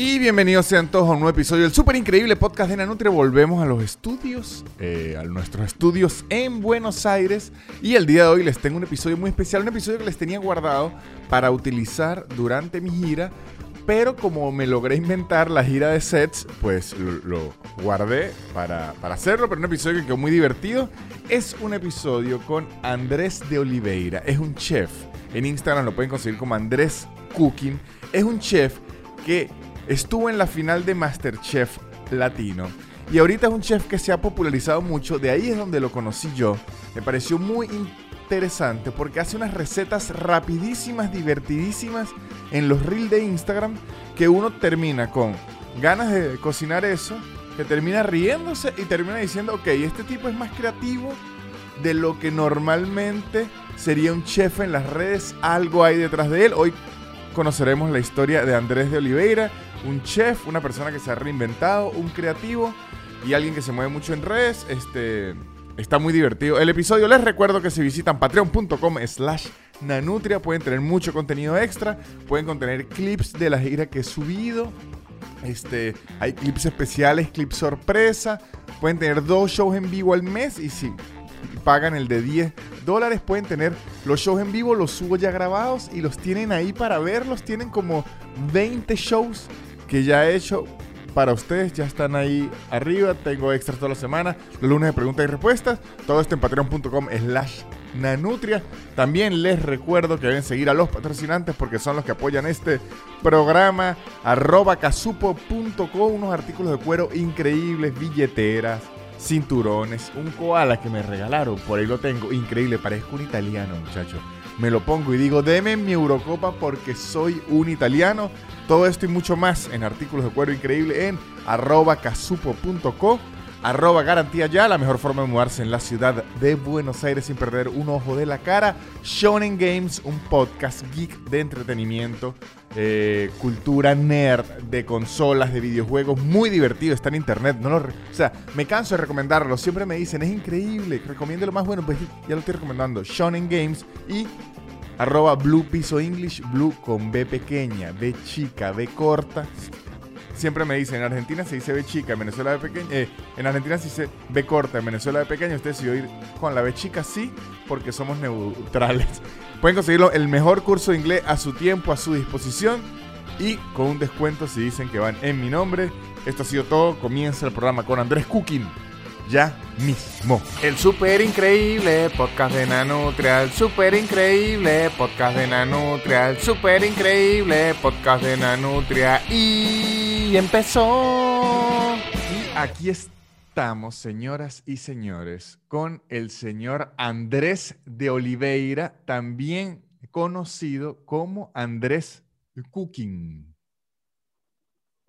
Y bienvenidos sean todos a un nuevo episodio del súper increíble podcast de Nanutria. Volvemos a los estudios, eh, a nuestros estudios en Buenos Aires. Y el día de hoy les tengo un episodio muy especial, un episodio que les tenía guardado para utilizar durante mi gira. Pero como me logré inventar la gira de sets, pues lo, guardé para, para hacerlo. Pero un episodio que quedó muy divertido. Es un episodio con Andrés de Oliveira. Es un chef. En Instagram lo pueden conseguir como Andrés Cooking. Es un chef que Estuvo en la final de Masterchef Latino. Y ahorita es un chef que se ha popularizado mucho. De ahí es donde lo conocí yo. Me pareció muy interesante porque hace unas recetas rapidísimas, divertidísimas en los reels de Instagram que uno termina con ganas de cocinar eso, que termina riéndose y termina diciendo, ok, este tipo es más creativo de lo que normalmente sería un chef en las redes, algo hay detrás de él. Hoy conoceremos la historia de Andrés de Oliveira, un chef, una persona que se ha reinventado, un creativo y alguien que se mueve mucho en redes. Este, está muy divertido. El episodio les recuerdo que si visitan patreon.com slash nanutria pueden tener mucho contenido extra, pueden contener clips de la gira que he subido. Este, hay clips especiales, clips sorpresa. Pueden tener dos shows en vivo al mes y si pagan el de 10 dólares pueden tener los shows en vivo, los subo ya grabados y los tienen ahí para verlos. Tienen como 20 shows que ya he hecho para ustedes. Ya están ahí arriba. Tengo extras toda la semana. Los lunes de preguntas y respuestas. Todo esto en patreon.com slash nanutria. También les recuerdo que deben seguir a los patrocinantes porque son los que apoyan este programa. Arroba casupo.co. Unos artículos de cuero increíbles. Billeteras. Cinturones, un koala que me regalaron, por ahí lo tengo, increíble, parezco un italiano, muchacho. Me lo pongo y digo, deme mi Eurocopa porque soy un italiano. Todo esto y mucho más en artículos de cuero increíble en arroba casupo.co. Arroba garantía ya, la mejor forma de mudarse en la ciudad de Buenos Aires sin perder un ojo de la cara. Shonen Games, un podcast geek de entretenimiento, eh, cultura nerd, de consolas, de videojuegos, muy divertido, está en internet. No lo o sea, me canso de recomendarlo, siempre me dicen, es increíble, recomiende lo más bueno, pues ya lo estoy recomendando. Shonen Games y Arroba Blue Piso English, Blue con B pequeña, B chica, B corta. Siempre me dicen, en Argentina se dice B chica, en Venezuela B pequeña. Eh, en Argentina se dice B corta, en Venezuela B pequeña. Usted decidió ir con la B chica, sí, porque somos neutrales. Pueden conseguirlo el mejor curso de inglés a su tiempo, a su disposición y con un descuento si dicen que van en mi nombre. Esto ha sido todo. Comienza el programa con Andrés Cooking ya mismo. El super increíble podcast de Nanutria, el super increíble podcast de Nanutria, el super increíble podcast de Nanutria y empezó. Y aquí estamos, señoras y señores, con el señor Andrés de Oliveira, también conocido como Andrés Cooking.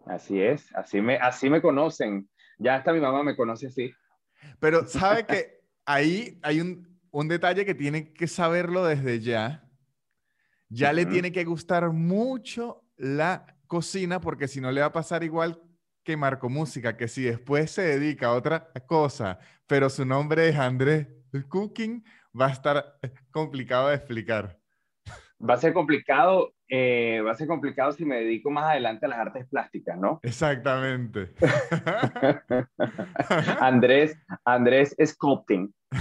Así es, así me, así me conocen. Ya hasta mi mamá me conoce así. Pero sabe que ahí hay un, un, detalle que tiene que saberlo desde ya. Ya le tiene que gustar mucho la cocina porque si no le va a pasar igual que Marco Música, que si después se dedica a otra cosa, pero su nombre es Andrés Cooking, va a estar complicado de explicar. Va a ser complicado eh, va a ser complicado si me dedico más adelante a las artes plásticas, ¿no? Exactamente. Andrés, Andrés Sculpting.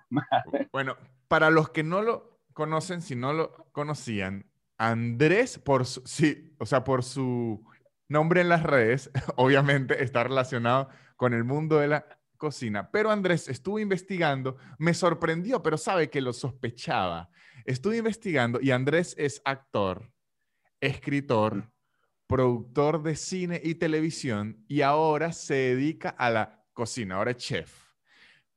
bueno, para los que no lo conocen, si no lo conocían, Andrés, por su, sí, o sea, por su nombre en las redes, obviamente está relacionado con el mundo de la cocina. Pero Andrés estuvo investigando, me sorprendió, pero sabe que lo sospechaba. Estuve investigando y Andrés es actor, escritor, productor de cine y televisión y ahora se dedica a la cocina, ahora es chef.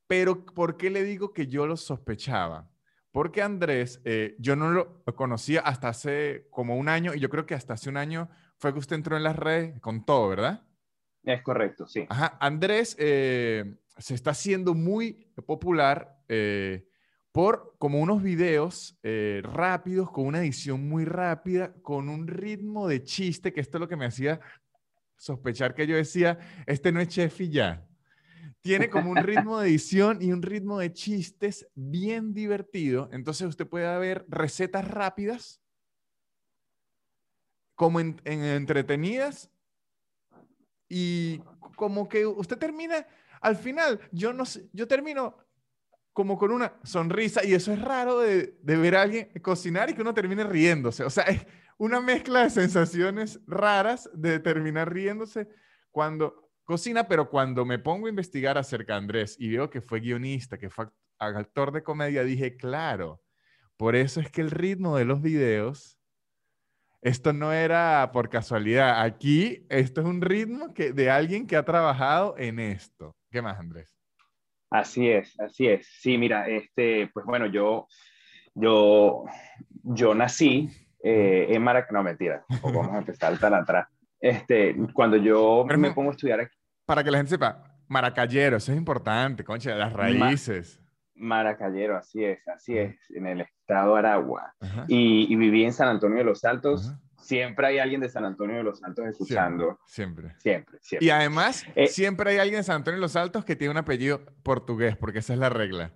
Pero ¿por qué le digo que yo lo sospechaba? Porque Andrés, eh, yo no lo conocía hasta hace como un año y yo creo que hasta hace un año fue que usted entró en las redes con todo, ¿verdad? Es correcto, sí. Ajá, Andrés eh, se está haciendo muy popular eh, por como unos videos eh, rápidos, con una edición muy rápida, con un ritmo de chiste, que esto es lo que me hacía sospechar que yo decía, este no es chef y ya. Tiene como un ritmo de edición y un ritmo de chistes bien divertido. Entonces usted puede ver recetas rápidas como en, en entretenidas y como que usted termina, al final, yo no sé, yo termino como con una sonrisa y eso es raro de, ver a alguien cocinar y que uno termine riéndose. O sea, es una mezcla de sensaciones raras de terminar riéndose cuando cocina, pero cuando me pongo a investigar acerca de Andrés y veo que fue guionista, que fue actor de comedia, dije, claro, por eso es que el ritmo de los videos, esto no era por casualidad. Aquí, esto es un ritmo que, de alguien que ha trabajado en esto. ¿Qué más, Andrés? Así es, así es. Sí, mira, este, pues bueno, yo, yo, yo nací eh, en Maracaná, no mentira, vamos a empezar tan atrás. Este, cuando yo Pero me no- pongo a estudiar aquí, Para que la gente sepa, Maracayero, eso es importante, concha, las raíces. Maracayero, así es, así es, en el estado de Aragua. Y, y viví en San Antonio de los Altos. ajá. Siempre hay alguien de San Antonio de los Altos escuchando. Siempre. Siempre, siempre. Y además, Eh, siempre hay alguien en San Antonio de los Altos que tiene un apellido portugués, porque esa es la regla.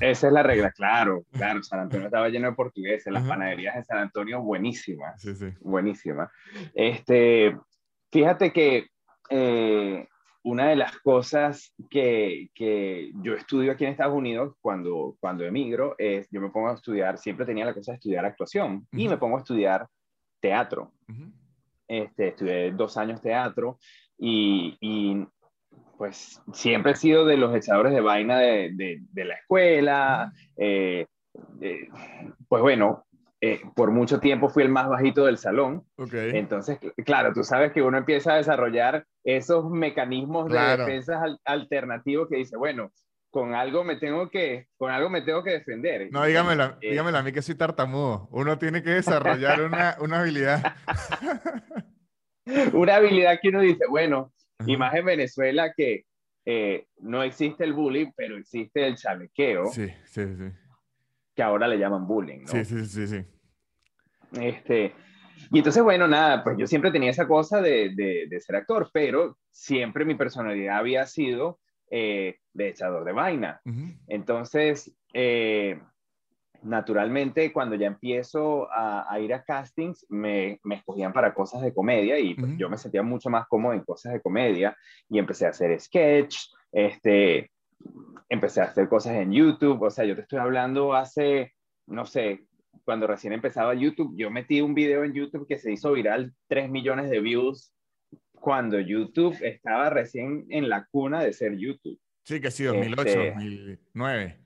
Esa es la regla, claro, claro. San Antonio estaba lleno de portugueses. Las Ajá. panaderías de San Antonio, buenísimas. Sí, sí. buenísima. Este, fíjate que eh, una de las cosas que, que yo estudio aquí en Estados Unidos cuando, cuando emigro es, yo me pongo a estudiar, siempre tenía la cosa de estudiar actuación y me pongo a estudiar teatro. Ujú. Este, estudié dos años teatro y, y, pues siempre he sido de los echadores de vaina de, de, de la escuela. eh, eh, pues bueno, eh, por mucho tiempo fui el más bajito del salón. Entonces, cl- claro, tú sabes que uno empieza a desarrollar esos mecanismos Claro. de defensas al- alternativos que dice, bueno, con algo me tengo que, con algo me tengo que defender. No, dígamelo, Eh, dígamelo a mí que soy tartamudo. Uno tiene que desarrollar una, una habilidad. Una habilidad que uno dice, bueno, y Ajá. más en Venezuela que eh, no existe el bullying, pero existe el chalequeo, Sí, sí, sí. que ahora le llaman bullying, ¿no? Sí, sí, sí, sí. Este, y entonces, bueno, nada, pues yo siempre tenía esa cosa de, de, de ser actor, pero siempre mi personalidad había sido eh, de echador de vaina. Entonces, eh, naturalmente, cuando ya empiezo a, a ir a castings, me, me escogían para cosas de comedia y pues, yo me sentía mucho más cómodo en cosas de comedia y empecé a hacer sketch, este, empecé a hacer cosas en YouTube, o sea, yo te estoy hablando hace, no sé, cuando recién empezaba YouTube, yo metí un video en YouTube que se hizo viral, 3 millones de views, cuando YouTube estaba recién en la cuna de ser YouTube. Sí, que sí, 2008, Este- 2009.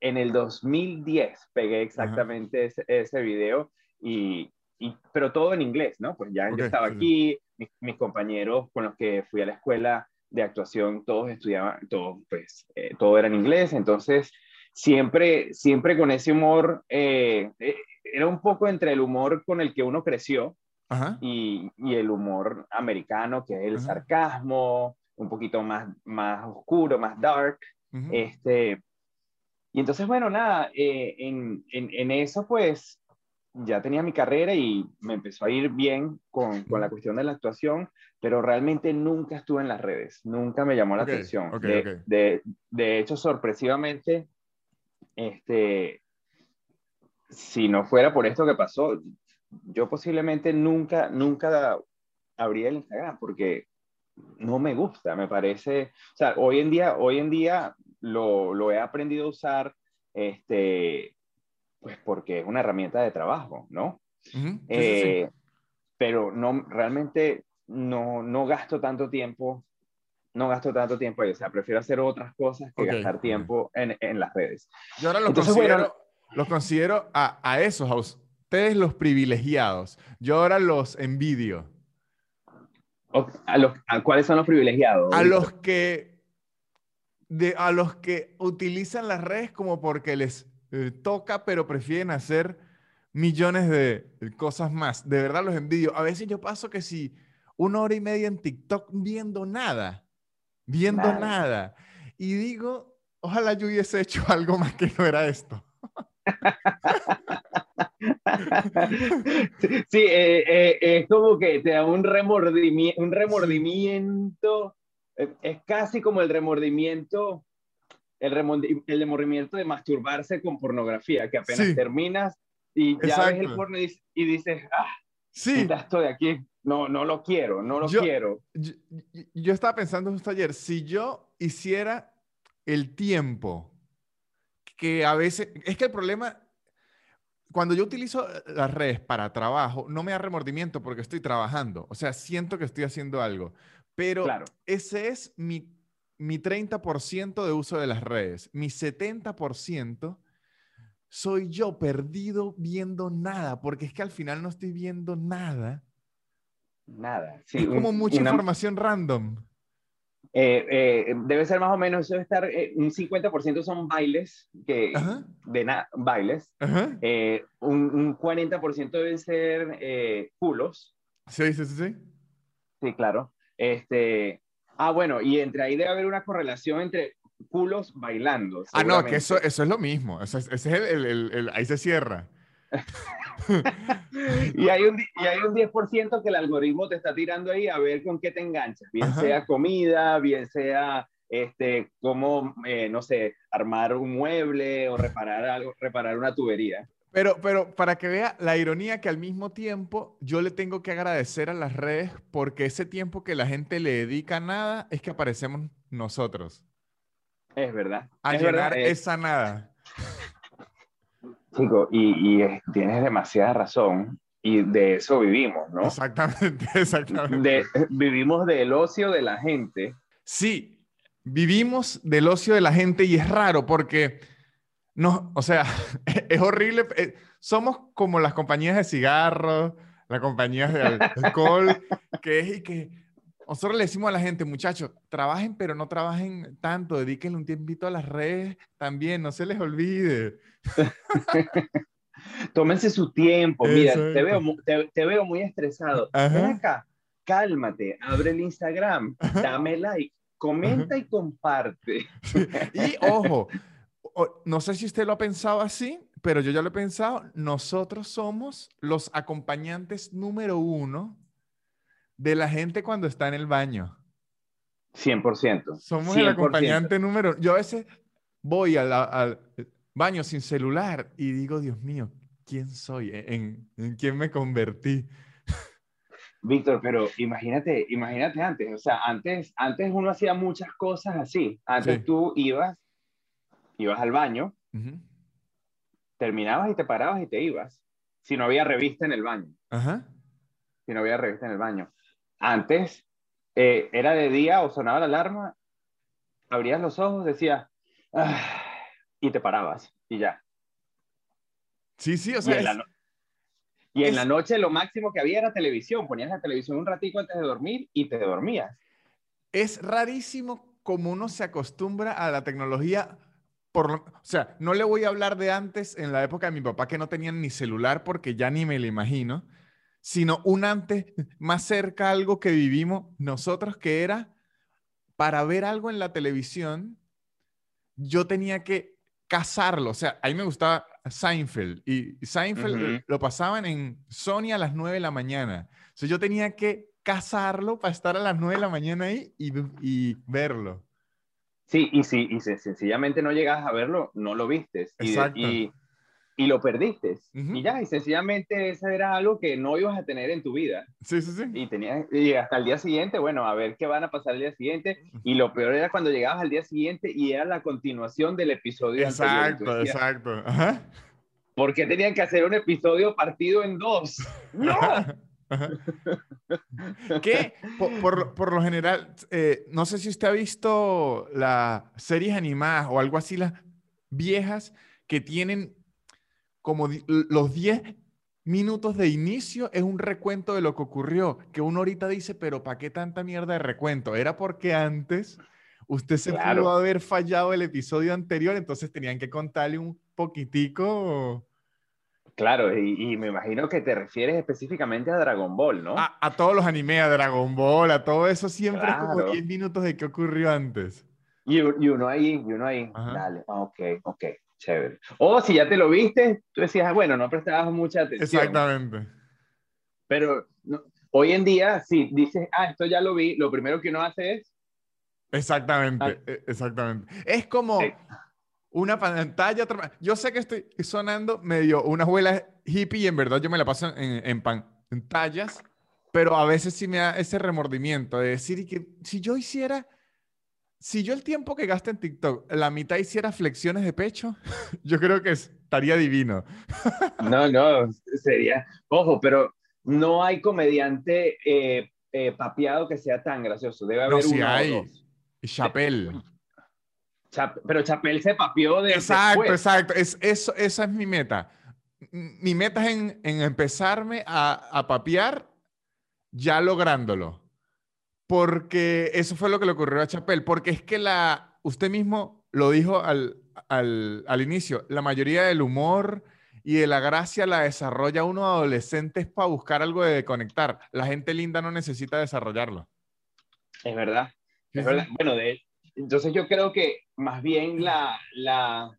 En el 2010 pegué exactamente ese, ese video, y, y- pero todo en inglés, ¿no? Pues ya Ok, yo estaba sí, sí. aquí, mis, mis compañeros con los que fui a la escuela de actuación, todos estudiaban, todos, pues, eh, todo era en inglés, entonces siempre, siempre con ese humor, eh, eh, era un poco entre el humor con el que uno creció Ajá. y, y el humor americano, que es el Ajá. sarcasmo, un poquito más, más oscuro, más dark. Este, y entonces, bueno, nada, eh, en, en, en eso pues ya tenía mi carrera y me empezó a ir bien con, con la cuestión de la actuación, pero realmente nunca estuve en las redes, nunca me llamó la Ok, atención. ok, de, ok. De, de hecho, sorpresivamente, este, si no fuera por esto que pasó, yo posiblemente nunca, nunca abría el Instagram porque no me gusta, me parece, o sea, hoy en día, hoy en día lo, lo he aprendido a usar, este, pues porque es una herramienta de trabajo, ¿no? Ujú. Sí, sí, sí. Eh, Pero no, realmente no, no gasto tanto tiempo, no gasto tanto tiempo ahí, o sea, prefiero hacer otras cosas que Ok, gastar tiempo en, en las redes. Yo ahora los Entonces, considero, bueno- los considero a, a esos, ustedes los privilegiados. Yo ahora los envidio. ¿A, los, a cuáles son los privilegiados? A los que de, a los que utilizan las redes como porque les eh, toca, pero prefieren hacer millones de cosas más. De verdad los envidio. A veces yo paso que si una hora y media en TikTok viendo nada, viendo Nada. nada. Y digo, ojalá yo hubiese hecho algo más que no era esto. Sí, eh, eh, es como que te da un, remordimi- un remordimiento, eh, es casi como el remordimiento, el, remondi- el remordimiento de masturbarse con pornografía, que apenas Sí. terminas y ya ves el Exacto. porno y, dices- y dices, ah, Sí. Quita esto de aquí. No, no lo quiero, no lo Yo- quiero. Yo- yo estaba pensando justo ayer, si yo hiciera el tiempo que a veces, es que el problema, cuando yo utilizo eh, las redes para trabajo, no me da remordimiento porque estoy trabajando, o sea, siento que estoy haciendo algo, pero Claro. ese es mi, mi 30% de uso de las redes, mi 70% soy yo perdido viendo nada, porque es que al final no estoy viendo nada. Nada. Sí, es como un- mucha una- información random. Eh, eh, debe ser más o menos, eso debe estar, eh, un 50% son bailes, que, Ajá. de na- bailes. Ajá. eh, un, un 40% deben ser eh, culos. Sí, sí, sí, sí. Sí, claro. Este, ah, bueno, y entre ahí debe haber una correlación entre culos bailando. Ah, no, que eso, eso es lo mismo. Eso es- ese es el- el- el- ahí se cierra. Y hay, un, y hay un 10% que el algoritmo te está tirando ahí a ver con qué te enganchas, bien Ajá. sea comida, bien sea este, cómo, eh, no sé, armar un mueble o reparar algo, reparar una tubería. Pero, pero para que vea la ironía que al mismo tiempo yo le tengo que agradecer a las redes porque ese tiempo que la gente le dedica a nada es que aparecemos nosotros. Es verdad. A es llenar verdad, eh, esa nada. Chico, y, y, tienes demasiada razón. Y de eso vivimos, ¿no? Exactamente, exactamente. De, vivimos del ocio de la gente. Sí, vivimos del ocio de la gente y es raro porque no, o sea, es horrible. eh, Somos como las compañías de cigarros, las compañías de alcohol, que es y que nosotros le decimos a la gente, muchachos, trabajen, pero no trabajen tanto, dedíquenle un tiempito a las redes también, no se les olvide. Tómense su tiempo. Mira, te veo, te, te veo muy estresado. Ven acá, cálmate, abre el Instagram, dame like, comenta y comparte. Y ojo, no sé si usted lo ha pensado así, pero yo ya lo he pensado, nosotros somos los acompañantes número uno de la gente cuando está en el baño. 100%. Somos el 100%. acompañante número Yo a veces voy al baño sin celular y digo, Dios mío, ¿quién soy? ¿En, en quién me convertí? Víctor, pero imagínate, imagínate antes, o sea, antes, antes uno hacía muchas cosas así. Antes Sí. tú ibas, ibas al baño, terminabas y te parabas y te ibas. Si no había revista en el baño, Ajá. si no había revista en el baño. Antes eh, era de día o sonaba la alarma, abrías los ojos, decías, "Ah", y te parabas y ya. Sí, sí, o y sea, la no- y en es- la noche lo máximo que había era televisión. Ponías la televisión un ratico antes de dormir y te dormías. Es rarísimo como uno se acostumbra a la tecnología. Por, o sea, no le voy a hablar de antes, en la época de mi papá, que no tenían ni celular, porque ya ni me lo imagino, sino un antes más cerca a algo que vivimos nosotros, que era para ver algo en la televisión, yo tenía que cazarlo. O sea, a mí me gustaba Seinfeld y Seinfeld lo pasaban en Sony a las 9 de la mañana. O sea, yo tenía que cazarlo para estar a las 9 de la mañana ahí y, y verlo. Sí, y si y si sencillamente no llegas a verlo, no lo vistes. Y, Exacto. y, y lo perdiste. Ujú. Y ya, y sencillamente eso era algo que no ibas a tener en tu vida. Sí, sí, sí. Y, tenías, y hasta el día siguiente, bueno, a ver qué van a pasar el día siguiente. Y lo peor era cuando llegabas al día siguiente y era la continuación del episodio anterior. Exacto, decías, exacto. Ajá. ¿Por qué tenían que hacer un episodio partido en dos? ¡No! Ajá. que por, por lo- por lo general, eh, no sé si usted ha visto las series animadas o algo así, las viejas que tienen como los 10 minutos de inicio es un recuento de lo que ocurrió, que uno ahorita dice, pero ¿para qué tanta mierda de recuento? Era porque antes usted se Claro. pudo haber fallado el episodio anterior, entonces tenían que contarle un poquitico Claro, y, y me imagino que te refieres específicamente a Dragon Ball, ¿no? a, a todos los animes, a Dragon Ball, a todo eso, siempre es como Claro. 10 minutos de qué ocurrió antes. Y, y uno ahí, y uno ahí, Ajá. dale, ok, ok, chévere. O si ya te lo viste, tú decías, ah, bueno, no prestabas mucha atención. Exactamente. Pero no- hoy en día, si dices, ah, esto ya lo vi, lo primero que uno hace es, Exactamente, Ah. e- exactamente. Es como Sí. una pantalla. Yo sé que estoy sonando medio una abuela hippie y en verdad yo me la paso en, en pan- tallas, pero a veces sí me da ese remordimiento de decir que si yo hiciera, si yo el tiempo que gasto en TikTok, la mitad hiciera flexiones de pecho, yo creo que estaría divino. No, no, sería, ojo, pero no hay comediante eh, eh, papeado que sea tan gracioso. Debe haber No, uno o hay. dos. Chapelle. Chap- pero Chapel se papeó de Exacto, después. exacto. Es, eso, esa es mi meta. Mi meta es en, en empezarme a, a papear ya lográndolo. Porque eso fue lo que le ocurrió a Chapel. Porque es que la, usted mismo lo dijo al, al, al inicio, la mayoría del humor y de la gracia la desarrolla uno adolescente es para buscar algo de conectar. La gente linda no necesita desarrollarlo. Es verdad. Es sí. verdad. Bueno, de, entonces yo creo que más bien la, la,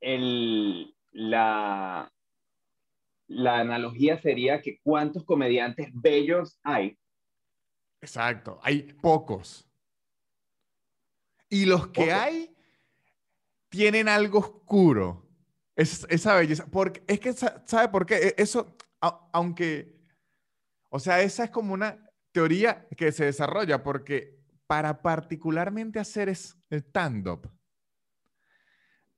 el, la, la analogía sería que cuántos comediantes bellos hay. Exacto, hay pocos. Y los que hay tienen algo oscuro. Es, esa belleza. Porque es que, sa- ¿sabe por qué? E- Eso, a- aunque, o sea, esa es como una teoría que se desarrolla porque para particularmente hacer es- stand-up,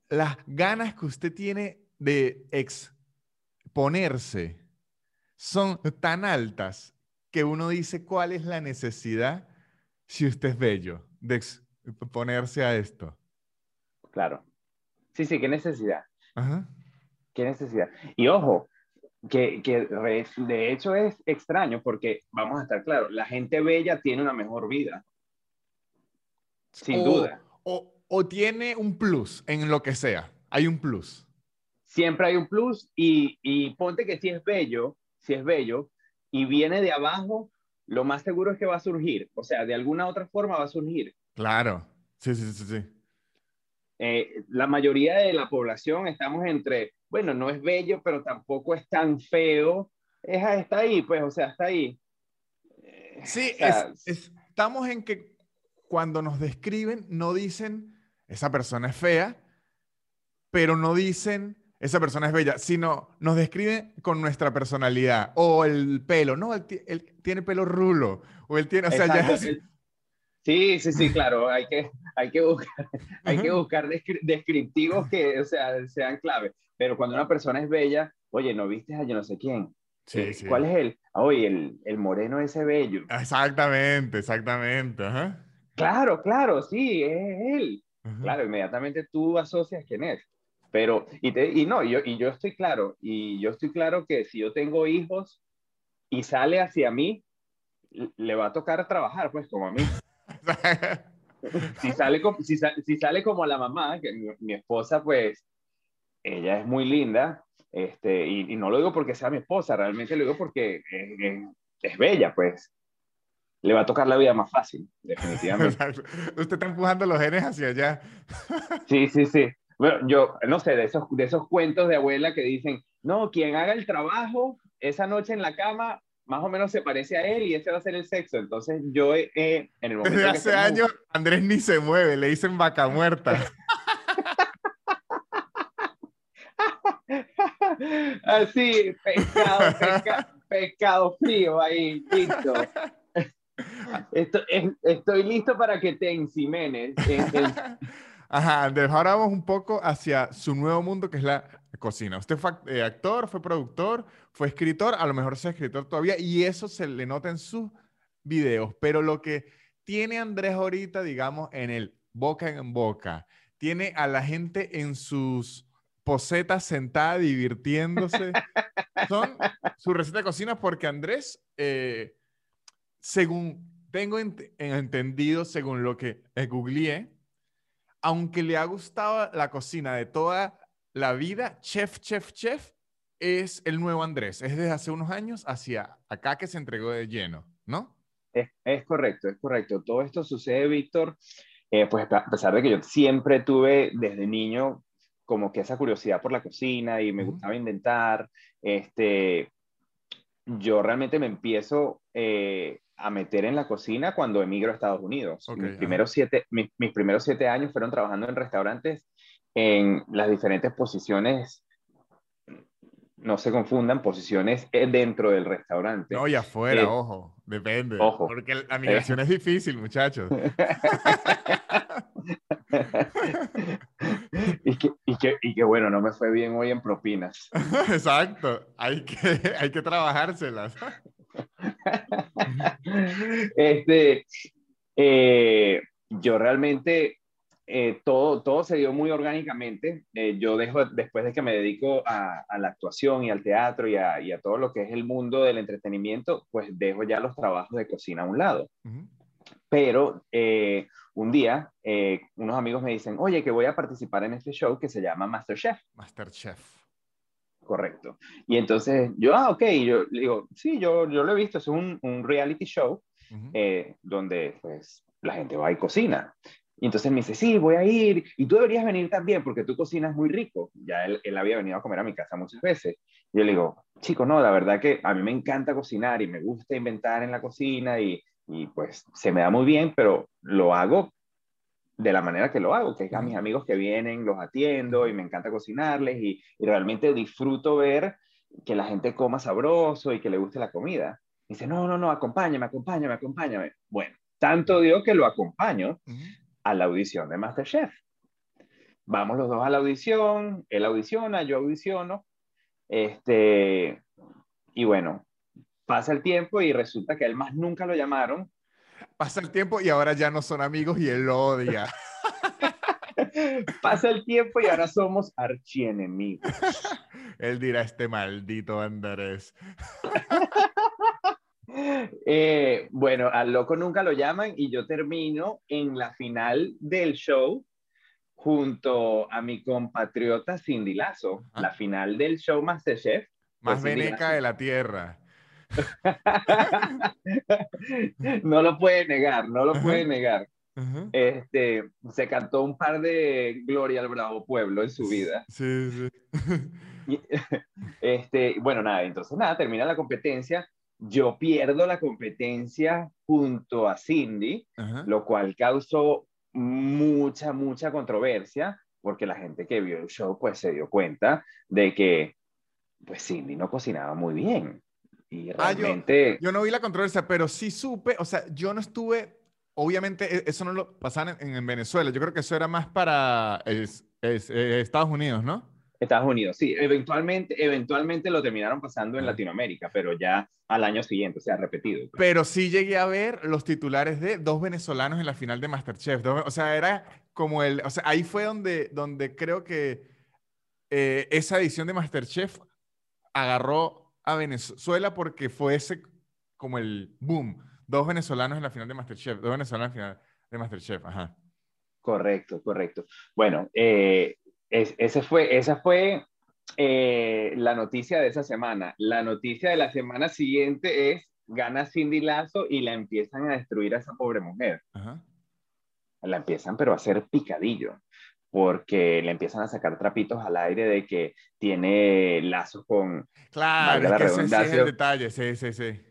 las ganas que usted tiene de exponerse son tan altas que uno dice cuál es la necesidad si usted es bello de exponerse a esto. Claro. Sí, sí, qué necesidad. Ajá. Qué necesidad. Y ojo, que, que de hecho es extraño porque, vamos a estar claros, la gente bella tiene una mejor vida. Sin o, duda. O, o tiene un plus en lo que sea. Hay un plus. Siempre hay un plus y, y ponte que si es bello, si es bello y viene de abajo, lo más seguro es que va a surgir. O sea, de alguna otra forma va a surgir. Claro. Sí, sí, sí, sí. Eh, la mayoría de la población estamos entre, bueno, no es bello, pero tampoco es tan feo. Es, está ahí, pues, o sea, está ahí. Eh, Sí, o sea, es- es- estamos en que cuando nos describen, no dicen esa persona es fea, pero no dicen esa persona es bella, sino nos describen con nuestra personalidad o el pelo. No, él, ti- él tiene pelo rulo o él tiene, o sea, ya Sí, sí, sí, claro, hay que, hay que buscar, hay que buscar descri- descriptivos que, o sea, sean clave. Pero cuando una persona es bella, oye, ¿no viste a yo no sé quién? Sí, Eh, sí. ¿Cuál es él? Ah, Oye, el, el moreno ese bello. Exactamente, exactamente. Ajá. Claro, claro, sí, es él. Ajá. Claro, inmediatamente tú asocias quién es. Pero, y, te, y no, yo, y yo estoy claro, y yo estoy claro que si yo tengo hijos y sale hacia mí, le va a tocar trabajar, pues, como a mí. si sale, como, si, sa- si sale como la mamá, que mi, mi esposa, pues, ella es muy linda, este, y, y no lo digo porque sea mi esposa, realmente lo digo porque es, es- es bella, pues. Le va a tocar la vida más fácil, definitivamente. Usted está empujando los genes hacia allá. Sí, sí, sí. Bueno, yo no sé, de esos, de esos cuentos de abuela que dicen, no, quien haga el trabajo esa noche en la cama, más o menos se parece a él y ese va a ser el sexo. Entonces yo, eh, en el momento Desde hace estamos- años, Andrés ni se mueve, le dicen vaca muerta. Así, pescado, pesca- pescado frío ahí, listo. Esto- es- estoy listo para que te encimenes. En- en- Ajá, ahora vamos un poco hacia su nuevo mundo, que es la cocina. Usted fue eh, actor, fue productor, fue escritor, a lo mejor es escritor todavía, y eso se le nota en sus videos. Pero lo que tiene Andrés ahorita, digamos, en el boca en boca, tiene a la gente en sus posetas sentada divirtiéndose. Son su receta de cocina porque Andrés, eh, según tengo ent- entendido, según lo que eh, googleé, aunque le ha gustado la cocina de toda la vida, chef, chef, chef, es el nuevo Andrés. Es desde hace unos años hacia acá que se entregó de lleno, ¿no? Es, es correcto, es correcto. Todo esto sucede, Víctor, eh, pues a pesar de que yo siempre tuve desde niño como que esa curiosidad por la cocina y me gustaba inventar, este, yo realmente me empiezo eh, a meter en la cocina cuando emigro a Estados Unidos. Ok, mis, ajá. primeros siete, mis, mis primeros siete años fueron trabajando en restaurantes en las diferentes posiciones no se confundan, posiciones eh, dentro del restaurante. No, y afuera, Eh, ojo, depende. ojo. Porque la migración es difícil, muchachos. y, que, y, que, y que bueno, no me fue bien hoy en propinas. Exacto, hay que, hay que trabajárselas. este, eh, yo realmente, eh, todo, todo se dio muy orgánicamente. Eh, yo dejo, después de que me dedico a, a la actuación y al teatro y a, y a, todo lo que es el mundo del entretenimiento, pues dejo ya los trabajos de cocina a un lado. Uh -huh. Pero eh, un día, unos amigos me dicen, oye, que voy a participar en este show que se llama Masterchef. Masterchef. Correcto. Y entonces yo, ah, ok, yo le digo, sí, yo, yo lo he visto, es un, un reality show uh -huh. eh, donde pues la gente va y cocina. Y entonces me dice, sí, voy a ir, y tú deberías venir también porque tú cocinas muy rico. Ya él, él había venido a comer a mi casa muchas veces. Y yo le digo, chico, no, la verdad que a mí me encanta cocinar y me gusta inventar en la cocina y, y pues se me da muy bien, pero lo hago de la manera que lo hago, que es a mis amigos que vienen, los atiendo y me encanta cocinarles y, y, realmente disfruto ver que la gente coma sabroso y que le guste la comida. dice, no, no, no, acompáñame, acompáñame, acompáñame. Bueno, tanto dio que lo acompaño uh -huh. a la audición de Masterchef. Vamos los dos a la audición, él audiciona, yo audiciono, este, y bueno, pasa el tiempo y resulta que a él más nunca lo llamaron Pasa el tiempo y ahora ya no son amigos y él lo odia. Pasa el tiempo y ahora somos archienemigos. él dirá este maldito Andrés. eh, bueno, al loco nunca lo llaman y yo termino en la final del show junto a mi compatriota Cindy Lazo, ah. la final del show Masterchef. Más veneca de la tierra. no lo puede negar, no lo puede negar. Este, se cantó un par de Gloria al Bravo Pueblo en su vida. Sí, sí. Y, este, bueno, nada, entonces nada, termina la competencia. Yo pierdo la competencia junto a Cindy, lo cual causó mucha, mucha controversia, porque la gente que vio el show pues se dio cuenta de que pues Cindy no cocinaba muy bien. Y realmente... Ah, yo, yo, no vi la controversia, pero sí supe, o sea, yo no estuve, obviamente eso no lo pasaban en, en Venezuela, yo creo que eso era más para es, es, eh, Estados Unidos, ¿no? Estados Unidos, sí, eventualmente, eventualmente lo terminaron pasando en Latinoamérica, pero ya al año siguiente, o sea, repetido. Pues. Pero sí llegué a ver los titulares de dos venezolanos en la final de Masterchef, dos, o sea, era como el, o sea, ahí fue donde, donde creo que eh, esa edición de Masterchef agarró a Venezuela porque fue ese como el boom. Dos venezolanos en la final de Masterchef, dos venezolanos en la final de Masterchef, ajá. Correcto, correcto. Bueno, eh, es, ese fue, esa fue eh, la noticia de esa semana. La noticia de la semana siguiente es gana Cindy Lazo y la empiezan a destruir a esa pobre mujer. Ajá. La empiezan pero a hacer picadillo porque le empiezan a sacar trapitos al aire de que tiene lazos con... Claro, es que ese sí es el detalle, sí, sí, sí.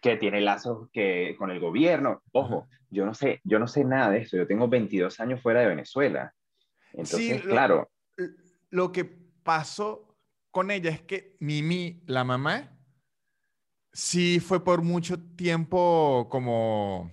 Que tiene lazos que, con el gobierno. Ojo, Ajá. yo no, sé, yo no sé nada de eso, yo tengo 22 años fuera de Venezuela. Entonces, sí, lo, claro. Lo que pasó con ella es que Mimi, la mamá, sí fue por mucho tiempo como...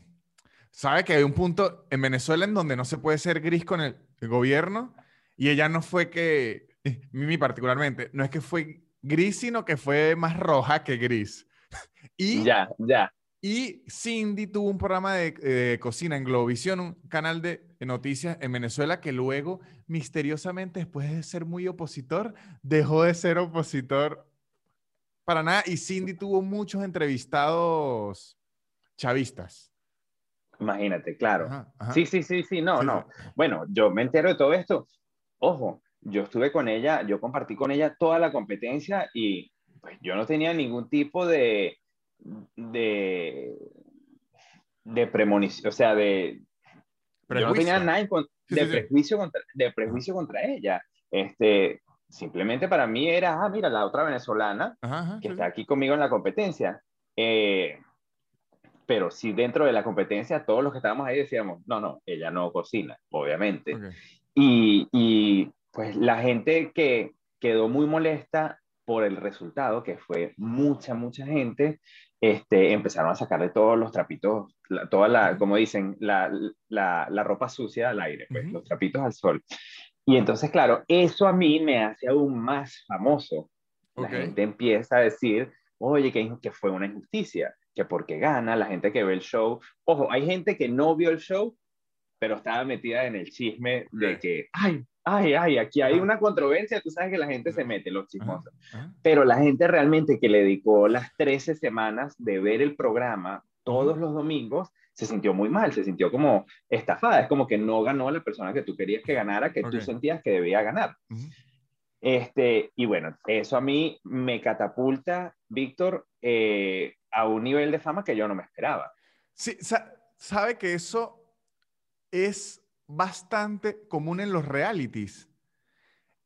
¿Sabe que hay un punto en Venezuela en donde no se puede ser gris con el, el gobierno? Y ella no fue que, Mimi particularmente, no es que fue gris, sino que fue más roja que gris. y, ya, ya. Y Cindy tuvo un programa de, de cocina en Globovisión, un canal de noticias en Venezuela que luego, misteriosamente, después de ser muy opositor, dejó de ser opositor para nada. Y Cindy tuvo muchos entrevistados chavistas. Imagínate, claro. Ajá, ajá. Sí, sí, sí, sí, no, sí, no. Sí. Bueno, yo me entero de todo esto. Ojo, yo estuve con ella, yo compartí con ella toda la competencia y pues yo no tenía ningún tipo de, de, de premonición, o sea, de... Prejuicio. Yo no tenía nada de sí, prejuicio, contra, de prejuicio contra ella. Este, simplemente para mí era, ah, mira, la otra venezolana ajá, que está aquí conmigo en la competencia. Eh, pero sí dentro de la competencia, todos los que estábamos ahí decíamos, no, no, ella no cocina, obviamente. Okay. Y, y, pues la gente que quedó muy molesta por el resultado, que fue mucha, mucha gente, este, empezaron a sacarle todos los trapitos, toda la, como dicen, la, la, la, ropa sucia al aire, pues, los trapitos al sol. Y entonces, claro, eso a mí me hace aún más famoso. La gente empieza a decir, oye, que, que fue una injusticia, que porque gana, la gente que ve el show. Ojo, hay gente que no vio el show, pero estaba metida en el chisme de que, ay, ay, ay, aquí hay una controversia, tú sabes que la gente se mete, los chismosos. Pero la gente realmente que le dedicó las 13 semanas de ver el programa todos los domingos, se sintió muy mal, se sintió como estafada, es como que no ganó la persona que tú querías que ganara, que tú sentías que debía ganar. Este, y bueno, eso a mí me catapulta, Víctor, eh, a un nivel de fama que yo no me esperaba. Sí, sabe que eso es bastante común en los realities,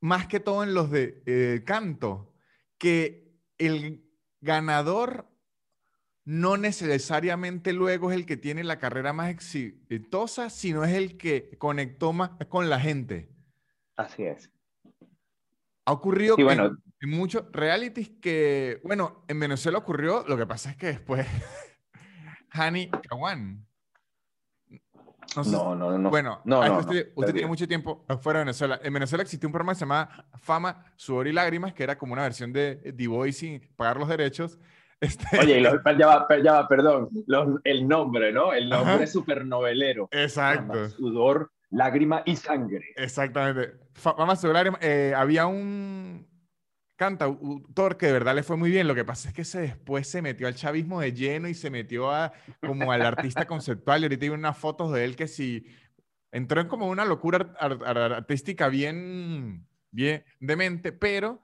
más que todo en los de eh, canto, que el ganador no necesariamente luego es el que tiene la carrera más exitosa, sino es el que conectó más con la gente. Así es. Ha ocurrido en, muchos realities que, bueno, en Venezuela ocurrió, lo que pasa es que después Hani Kawan no, no, no. Bueno, usted, tiene mucho tiempo fuera de Venezuela. En Venezuela existía un programa que se llamaba Fama, Sudor y Lágrimas, que era como una versión de The Voice sin pagar los derechos. Este... Oye, ya, va, ya, va, perdón, el nombre, ¿no? El nombre es súper novelero. Exacto. sudor, lágrima y sangre. Exactamente. Fama, Sudor y Lágrimas. Eh, había un, cantautor que de verdad le fue muy bien. Lo que pasa es que se después se metió al chavismo de lleno y se metió a, como al artista conceptual. Y ahorita hay unas fotos de él que sí entró en como una locura artística bien, bien demente, pero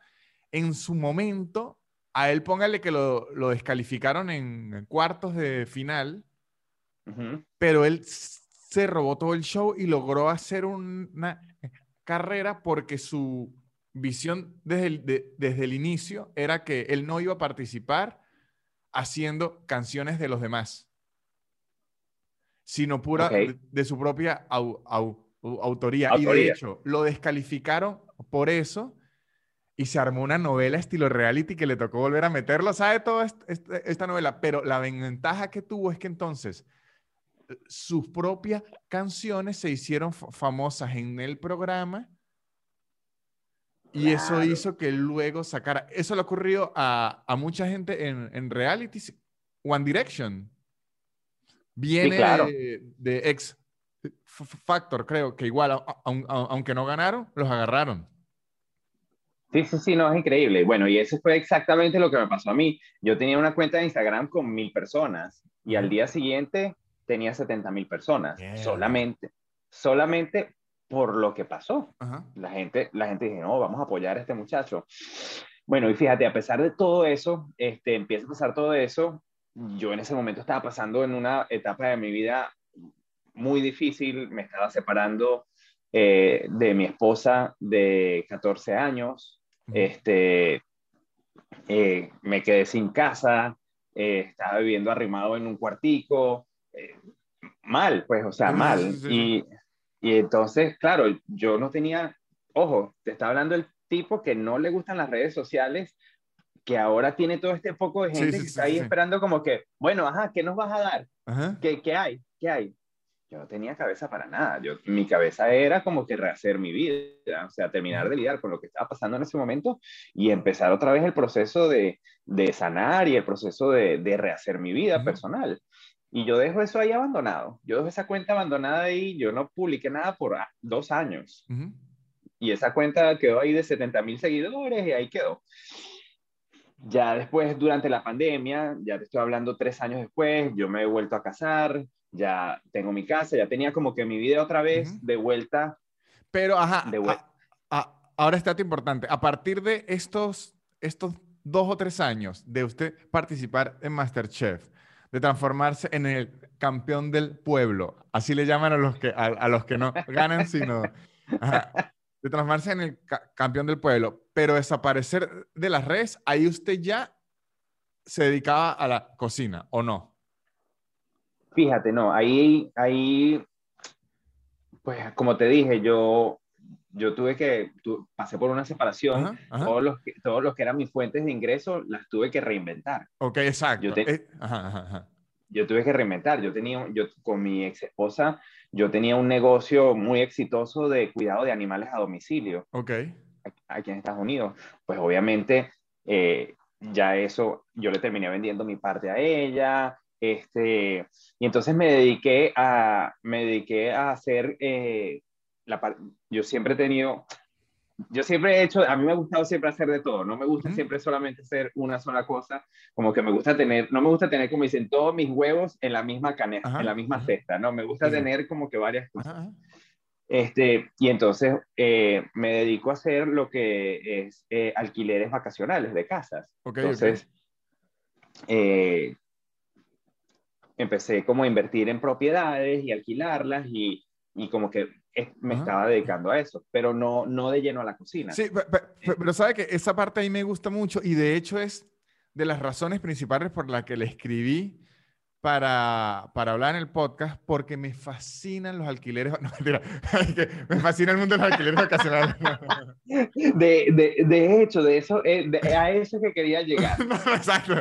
en su momento, a él póngale que lo, lo descalificaron en cuartos de final, pero él se robó todo el show y logró hacer una carrera porque su visión desde el, desde el inicio era que él no iba a participar haciendo canciones de los demás, sino pura de, su propia autoría. Y de hecho, lo descalificaron por eso y se armó una novela estilo reality que le tocó volver a meterlo. ¿Sabe toda esta novela? Pero la ventaja que tuvo es que entonces sus propias canciones se hicieron famosas en el programa y eso hizo que luego sacara. Eso le ocurrió a, a mucha gente en, en realities. One Direction viene de, X Factor, creo que igual, aunque no ganaron, los agarraron. Sí, sí, sí, no, es increíble. Bueno, y eso fue exactamente lo que me pasó a mí. Yo tenía una cuenta de Instagram con mil personas y al día siguiente tenía 70 mil personas. Solamente, solamente por lo que pasó. La gente, la gente dice, no, vamos a apoyar a este muchacho. Bueno, y fíjate, a pesar de todo eso, este, empieza a pasar todo eso, yo en ese momento estaba pasando en una etapa de mi vida muy difícil, me estaba separando eh, de mi esposa de 14 años, este, eh, me quedé sin casa, eh, estaba viviendo arrimado en un cuartico, mal, pues, o sea, mal. Y y entonces, claro, yo no tenía, ojo, te está hablando el tipo que no le gustan las redes sociales, que ahora tiene todo este poco de gente que está ahí esperando como que, bueno, ajá, ¿qué nos vas a dar? ¿Qué, ¿Qué, hay? ¿Qué hay? Yo no tenía cabeza para nada. Yo, mi cabeza era como que rehacer mi vida, o sea, terminar de lidiar con lo que estaba pasando en ese momento y empezar otra vez el proceso de, de sanar y el proceso de, de rehacer mi vida personal. Y yo dejo eso ahí abandonado. Yo dejo esa cuenta abandonada ahí. Yo no publiqué nada por ah, dos años. Y esa cuenta quedó ahí de 70 mil seguidores y ahí quedó. Ya después, durante la pandemia, ya te estoy hablando tres años después, yo me he vuelto a casar, ya tengo mi casa, ya tenía como que mi vida otra vez de vuelta. Pero, ajá, ahora está importante. A partir de estos, estos dos o tres años de usted participar en Masterchef, de transformarse en el campeón del pueblo. Así le llaman a los que, a, los que no ganan, sino de transformarse en el campeón del pueblo. Pero desaparecer de las redes, ahí usted ya se dedicaba a la cocina, ¿o no? Fíjate, no, ahí, ahí, pues como te dije, yo yo tuve que, pasé por una separación, Todos, los que, todos los que eran mis fuentes de ingreso las tuve que reinventar. Ok, exacto. Yo, eh, yo tuve que reinventar, yo tenía, yo con mi ex esposa, yo tenía un negocio muy exitoso de cuidado de animales a domicilio. Ok. Aquí en Estados Unidos. Pues obviamente, eh, ya eso, yo le terminé vendiendo mi parte a ella, este, y entonces me dediqué a, me dediqué a hacer eh, yo siempre he tenido, yo siempre he hecho, a mí me ha gustado siempre hacer de todo, no me gusta siempre solamente hacer una sola cosa, como que me gusta tener, no me gusta tener, como dicen, todos mis huevos en la misma canasta, en la misma cesta, no, me gusta tener como que varias cosas. Este, y entonces eh, me dedico a hacer lo que es eh, alquileres vacacionales de casas. entonces, eh, empecé como a invertir en propiedades y alquilarlas y, y como que me estaba dedicando a eso, pero no, no de lleno a la cocina. Sí, pero, pero, sabe que esa parte ahí me gusta mucho y de hecho es de las razones principales por las que le escribí para, para hablar en el podcast, porque me fascinan los alquileres, no, mentira, me fascina el mundo de los alquileres vacacionales. De, de, de hecho, de eso, eh, a eso que quería llegar. no, exacto.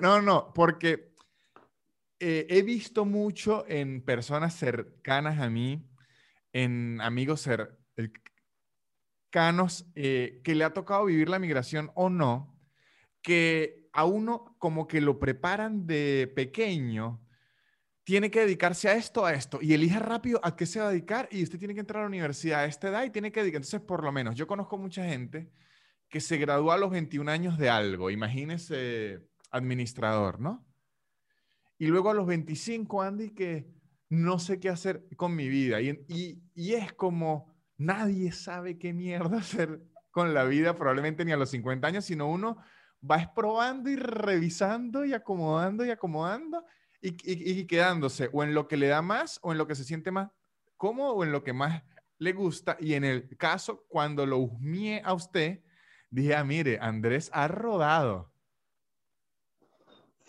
No, no, porque eh, he visto mucho en personas cercanas a mí, en amigos cercanos eh, que le ha tocado vivir la migración o no, que a uno como que lo preparan de pequeño, tiene que dedicarse a esto, a esto, y elija rápido a qué se va a dedicar, y usted tiene que entrar a la universidad a esta edad y tiene que dedicar. Entonces, por lo menos, yo conozco mucha gente que se graduó a los 21 años de algo, imagínese administrador, ¿no? Y luego a los 25, Andy, que no sé qué hacer con mi vida. Y, y, es como nadie sabe qué mierda hacer con la vida, probablemente ni a los 50 años, sino uno va probando y revisando y acomodando y acomodando y, y, quedándose o en lo que le da más o en lo que se siente más cómodo o en lo que más le gusta. Y en el caso, cuando lo husmié a usted, dije, ah, mire, Andrés ha rodado.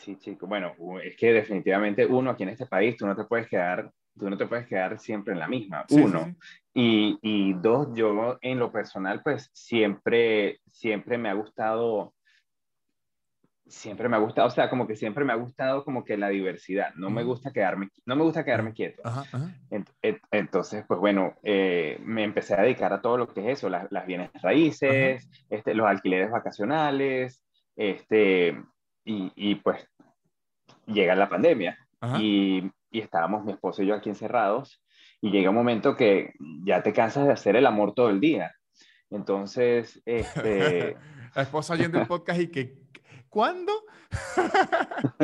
Sí, chico. Bueno, es que definitivamente uno aquí en este país, tú no te puedes quedar, tú no te puedes quedar siempre en la misma. uno. Y, y, dos, yo en lo personal, pues siempre, siempre me ha gustado, siempre me ha gustado, o sea, como que siempre me ha gustado como que la diversidad. No me gusta quedarme, no me gusta quedarme quieto. Entonces, pues bueno, eh, me empecé a dedicar a todo lo que es eso, las, las bienes raíces, este, los alquileres vacacionales, este, y, y, pues llega la pandemia y, y, estábamos mi esposo y yo aquí encerrados y llega un momento que ya te cansas de hacer el amor todo el día. Entonces, este... la esposa oyendo el podcast y que, ¿cuándo?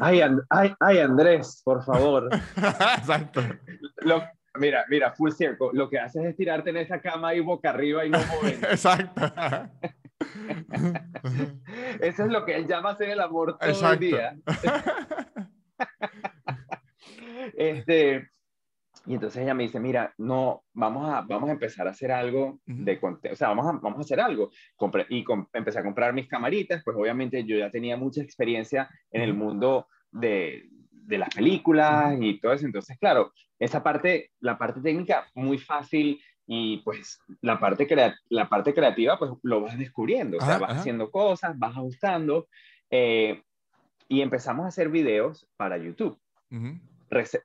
ay, ay, ay, Andrés, por favor. Exacto. mira, mira, full circle. Lo que haces es tirarte en esa cama y boca arriba y no mover. Exacto. Eso es lo que él llama hacer el amor todo el día. este, y entonces ella me dice, mira, no, vamos a, vamos a empezar a hacer algo de o sea, vamos a, vamos a hacer algo. y empecé a comprar mis camaritas, pues obviamente yo ya tenía mucha experiencia en el mundo de, de las películas y todo eso. Entonces, claro, esa parte, la parte técnica, muy fácil y pues la parte, la parte creativa pues lo vas descubriendo, o sea, vas haciendo cosas, vas ajustando eh, y empezamos a hacer videos para YouTube,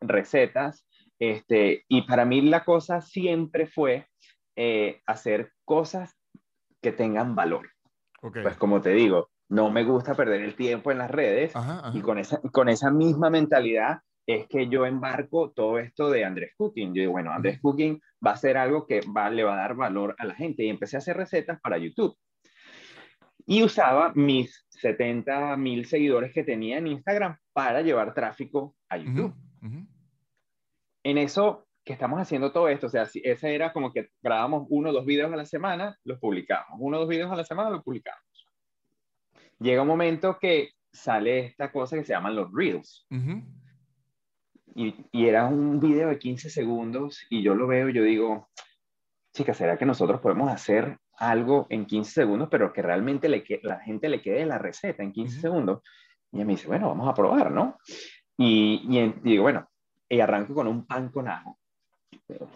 recetas, este, y para mí la cosa siempre fue eh, hacer cosas que tengan valor. Pues como te digo, no me gusta perder el tiempo en las redes y con esa, con esa misma mentalidad es que yo embarco todo esto de Andrés Cooking. Yo digo, bueno, Andrés Cooking va a ser algo que va, le va a dar valor a la gente. Y empecé a hacer recetas para YouTube. Y usaba mis 70 mil seguidores que tenía en Instagram para llevar tráfico a YouTube. En eso que estamos haciendo todo esto, o sea, si ese era como que grabamos uno o dos videos a la semana, los publicamos. Uno o dos videos a la semana, los publicamos. Llega un momento que sale esta cosa que se llaman los Reels. Y, era un video de 15 segundos y yo lo veo y yo digo, chica, ¿será que nosotros podemos hacer algo en 15 segundos, pero que realmente le la gente le quede la receta en 15 segundos? Y ella me dice, bueno, vamos a probar, ¿no? Y, y, digo, bueno, y arranco con un pan con ajo.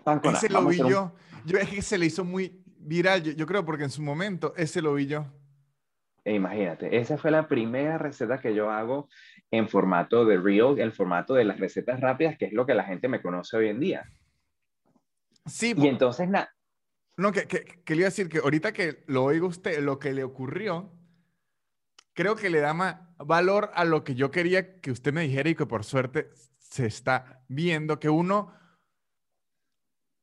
Pan con Ese nata. lo vi hacer un- yo. Yo es que se le hizo muy viral, yo, yo creo, porque en su momento ese lo vi yo. E imagínate, esa fue la primera receta que yo hago en formato de Reel, el formato de las recetas rápidas, que es lo que la gente me conoce hoy en día. Sí, Y entonces, na- No, que, que, que le iba a decir que ahorita que lo oiga usted, lo que le ocurrió, creo que le da más valor a lo que yo quería que usted me dijera y que por suerte se está viendo, que uno,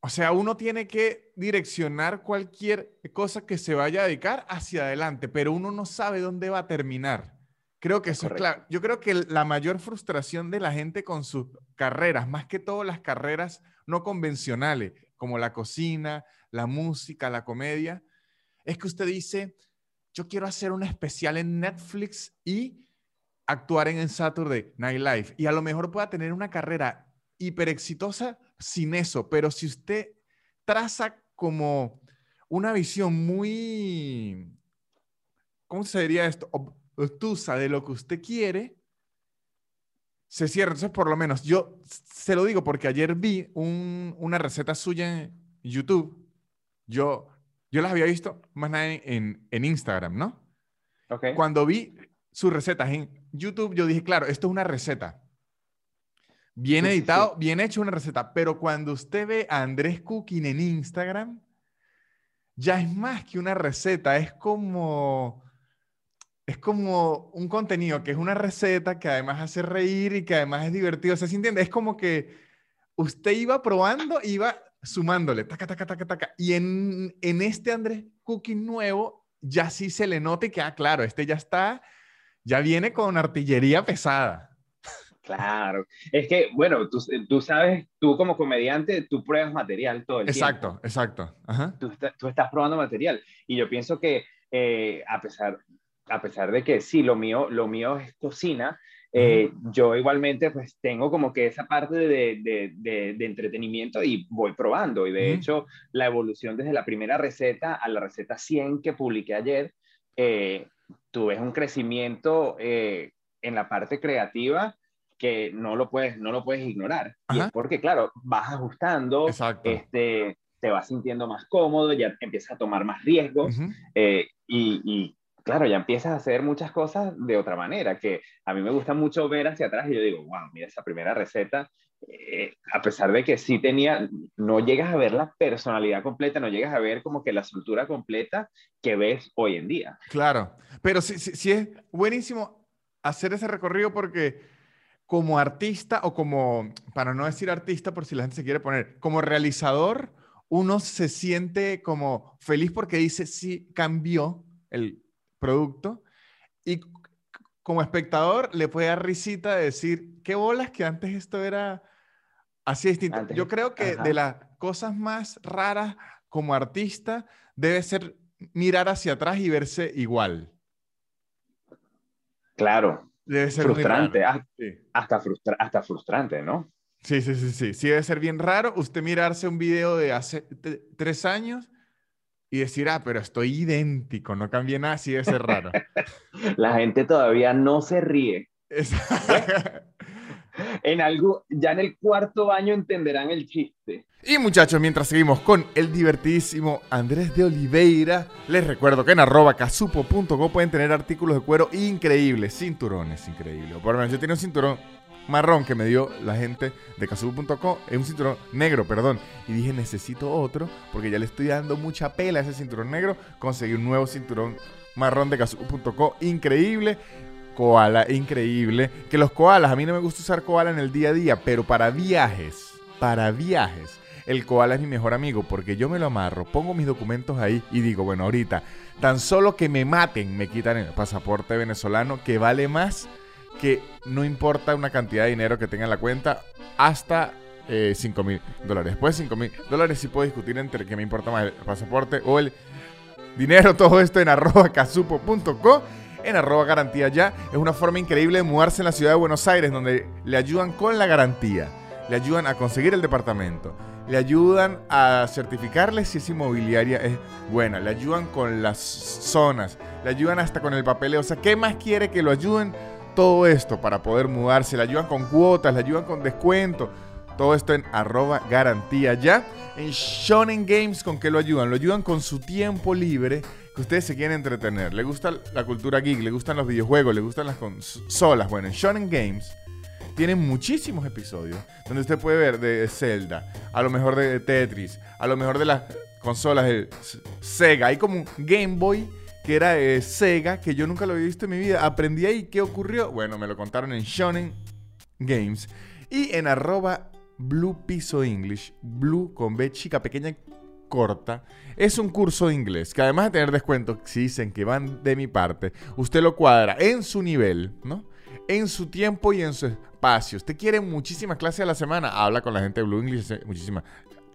o sea, uno tiene que direccionar cualquier cosa que se vaya a dedicar hacia adelante, pero uno no sabe dónde va a terminar. Creo que eso es claro. Yo creo que la mayor frustración de la gente con sus carreras, más que todo las carreras no convencionales, como la cocina, la música, la comedia, es que usted dice, yo quiero hacer un especial en Netflix y actuar en el Saturday Night Live. Y a lo mejor pueda tener una carrera hiper exitosa sin eso, pero si usted traza como una visión muy, ¿cómo se diría esto? Ob- Obtusa de lo que usted quiere, se cierra. Entonces, por lo menos, yo se lo digo porque ayer vi un- una receta suya en YouTube. Yo, yo las había visto más nada en, en- en Instagram, ¿no? ¿ok? Cuando vi sus recetas en YouTube, yo dije, claro, esto es una receta. Bien editado, bien hecho una receta. Pero cuando usted ve a Andrés Cooking en Instagram, ya es más que una receta, es como, es como un contenido que es una receta que además hace reír y que además es divertido. O sea, ¿se entiende? Es como que usted iba probando, iba sumándole, taca, taca, taca, taca. Y en, en este Andrés Cooking nuevo, ya sí se le nota y que, ah, claro, este ya está, ya viene con artillería pesada. Claro. Es que, bueno, tú, tú sabes, tú como comediante, tú pruebas material todo el Exacto, tiempo. exacto. Ajá. Tú, tú estás probando material. Y yo pienso que eh, a, pesar, a pesar de que sí, lo mío, lo mío es cocina, eh, yo igualmente pues tengo como que esa parte de, de, de- de entretenimiento y voy probando. Y de hecho, la evolución desde la primera receta a la receta 100 que publiqué ayer, eh, tú ves un crecimiento eh, en la parte creativa que no lo puedes, no lo puedes ignorar. Y Ajá. es porque, claro, vas ajustando, Exacto. este, te vas sintiendo más cómodo, ya empiezas a tomar más riesgos Ujú. eh, y, y, claro, ya empiezas a hacer muchas cosas de otra manera, que a mí me gusta mucho ver hacia atrás y yo digo, wow, mira esa primera receta, eh, a pesar de que sí tenía, no llegas a ver la personalidad completa, no llegas a ver como que la soltura completa que ves hoy en día. Claro, pero sí, sí, sí es buenísimo hacer ese recorrido porque como artista o como, para no decir artista por si la gente se quiere poner, como realizador, uno se siente como feliz porque dice, sí, cambió el producto y como espectador le puede dar risita de decir, qué bolas que antes esto era así distinto. Antes- Yo creo que ajá. de las cosas más raras como artista debe ser mirar hacia atrás y verse igual. Claro, Debe ser frustrante, raro. ah, Sí. hasta, frustra- hasta frustrante, ¿no? Sí, sí, sí, sí. Sí debe ser bien raro usted mirarse un video de hace tres años y decir, ah, pero estoy idéntico, no cambié nada, sí debe ser raro. La gente todavía no se ríe. Es- En algo, ya en el cuarto año entenderán el chiste. Y muchachos, mientras seguimos con el divertidísimo Andrés de Oliveira, les recuerdo que en arroba casupo.co pueden tener artículos de cuero increíbles, cinturones increíbles. Por lo menos yo tenía un cinturón marrón que me dio la gente de casupo.co, es un cinturón negro, perdón. Y dije, necesito otro, porque ya le estoy dando mucha pela a ese cinturón negro. Conseguí un nuevo cinturón marrón de casupo.co, increíble. Koala, increíble. Que los koalas, a mí no me gusta usar koala en el día a día, pero para viajes, para viajes, el koala es mi mejor amigo porque yo me lo amarro, pongo mis documentos ahí y digo, bueno, ahorita, tan solo que me maten, me quitan el pasaporte venezolano que vale más que no importa una cantidad de dinero que tenga en la cuenta hasta 5 mil dólares. Después de 5 mil dólares sí puedo discutir entre qué me importa más el pasaporte o el dinero. Todo esto en arroba casupo.co en arroba garantía ya. Es una forma increíble de mudarse en la ciudad de Buenos Aires donde le ayudan con la garantía. Le ayudan a conseguir el departamento. Le ayudan a certificarle si esa inmobiliaria es buena. Le ayudan con las zonas. Le ayudan hasta con el papeleo. O sea, ¿qué más quiere que lo ayuden? Todo esto para poder mudarse. Le ayudan con cuotas, le ayudan con descuento. Todo esto en arroba garantía ya. En Shonen Games, ¿con qué lo ayudan? Lo ayudan con su tiempo libre que ustedes se quieren entretener. Le gusta la cultura geek, le gustan los videojuegos, le gustan las consolas. Bueno, en Shonen Games tienen muchísimos episodios donde usted puede ver de Zelda, a lo mejor de Tetris, a lo mejor de las consolas de Sega. Hay como un Game Boy que era de Sega, que yo nunca lo había visto en mi vida. Aprendí ahí qué ocurrió. Bueno, me lo contaron en Shonen Games y en arroba Blue Piso English, Blue con B chica pequeña corta, es un curso de inglés que además de tener descuentos, si dicen que van de mi parte, usted lo cuadra en su nivel, ¿no? En su tiempo y en su espacio. Usted quiere muchísimas clases a la semana, habla con la gente de Blue English, muchísimas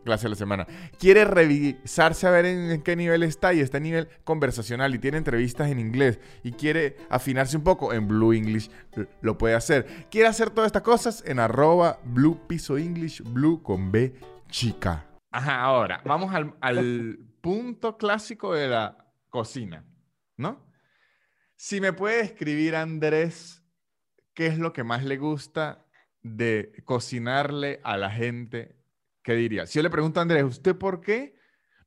clases a la semana. Quiere revisarse a ver en, qué nivel está y está en nivel conversacional y tiene entrevistas en inglés y quiere afinarse un poco en Blue English, lo puede hacer. Quiere hacer todas estas cosas en arroba Blue Piso English, Blue con B chica. Ahora vamos al, al punto clásico de la cocina, ¿no? Si me puede escribir Andrés, ¿qué es lo que más le gusta de cocinarle a la gente ¿qué diría? Si yo le pregunto a Andrés, ¿usted por qué?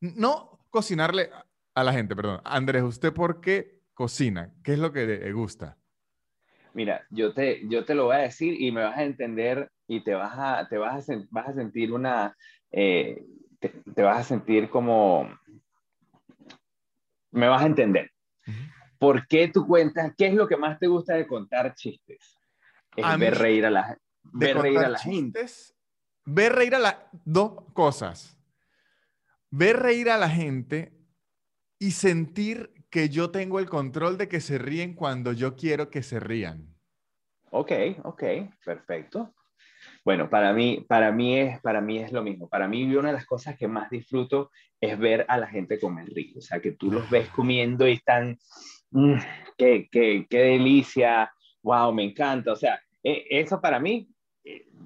No cocinarle a la gente, perdón. Andrés, ¿usted por qué cocina? ¿Qué es lo que le gusta? Mira, yo te, yo te lo voy a decir y me vas a entender y te vas a, te vas a, vas a sentir una, eh, te, vas a sentir como, me vas a entender. ¿Por qué tú cuentas? ¿Qué es lo que más te gusta de contar chistes? Es ver reír a la, ver reír a la gente ver reír a la... Dos cosas. Ver reír a la gente y sentir que yo tengo el control de que se ríen cuando yo quiero que se rían. Ok, ok, perfecto. Bueno, para mí, para mí, es, para mí es lo mismo. Para mí una de las cosas que más disfruto es ver a la gente comer rico. O sea, que tú los ves comiendo y están, mm, qué, qué, qué, delicia, wow, me encanta. O sea, e, eso para mí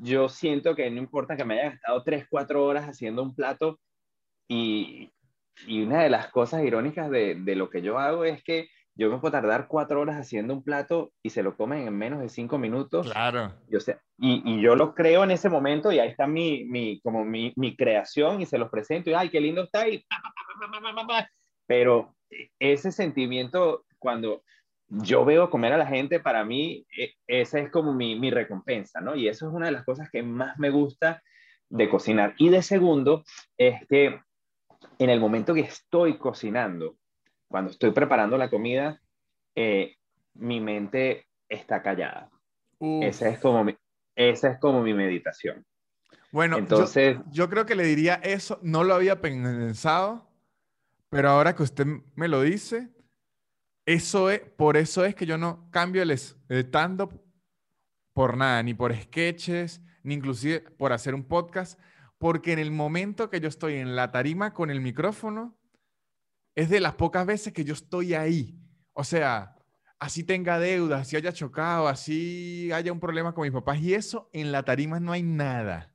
yo siento que no importa que me haya gastado 3, 4 horas haciendo un plato y, y una de las cosas irónicas de, de, lo que yo hago es que yo me puedo tardar 4 horas haciendo un plato y se lo comen en menos de 5 minutos. Claro. Yo sé, y, y, yo lo creo en ese momento y ahí está mi, mi como mi, mi, creación y se los presento y, ay, qué lindo está. Y, pero ese sentimiento cuando yo veo comer a la gente, para mí e, esa es como mi, mi, recompensa, ¿no? Y eso es una de las cosas que más me gusta de cocinar. Y de segundo, es que en el momento que estoy cocinando, cuando estoy preparando la comida, eh, mi mente está callada. Esa es, como mi, esa es como mi meditación. Bueno, Entonces, yo, yo creo que le diría eso, no lo había pensado, pero ahora que usted me lo dice, eso es, por eso es que yo no cambio el stand-up por nada, ni por sketches, ni inclusive por hacer un podcast, porque en el momento que yo estoy en la tarima con el micrófono, es de las pocas veces que yo estoy ahí. O sea, así tenga deudas, así haya chocado, así haya un problema con mis papás y eso, en la tarima no hay nada.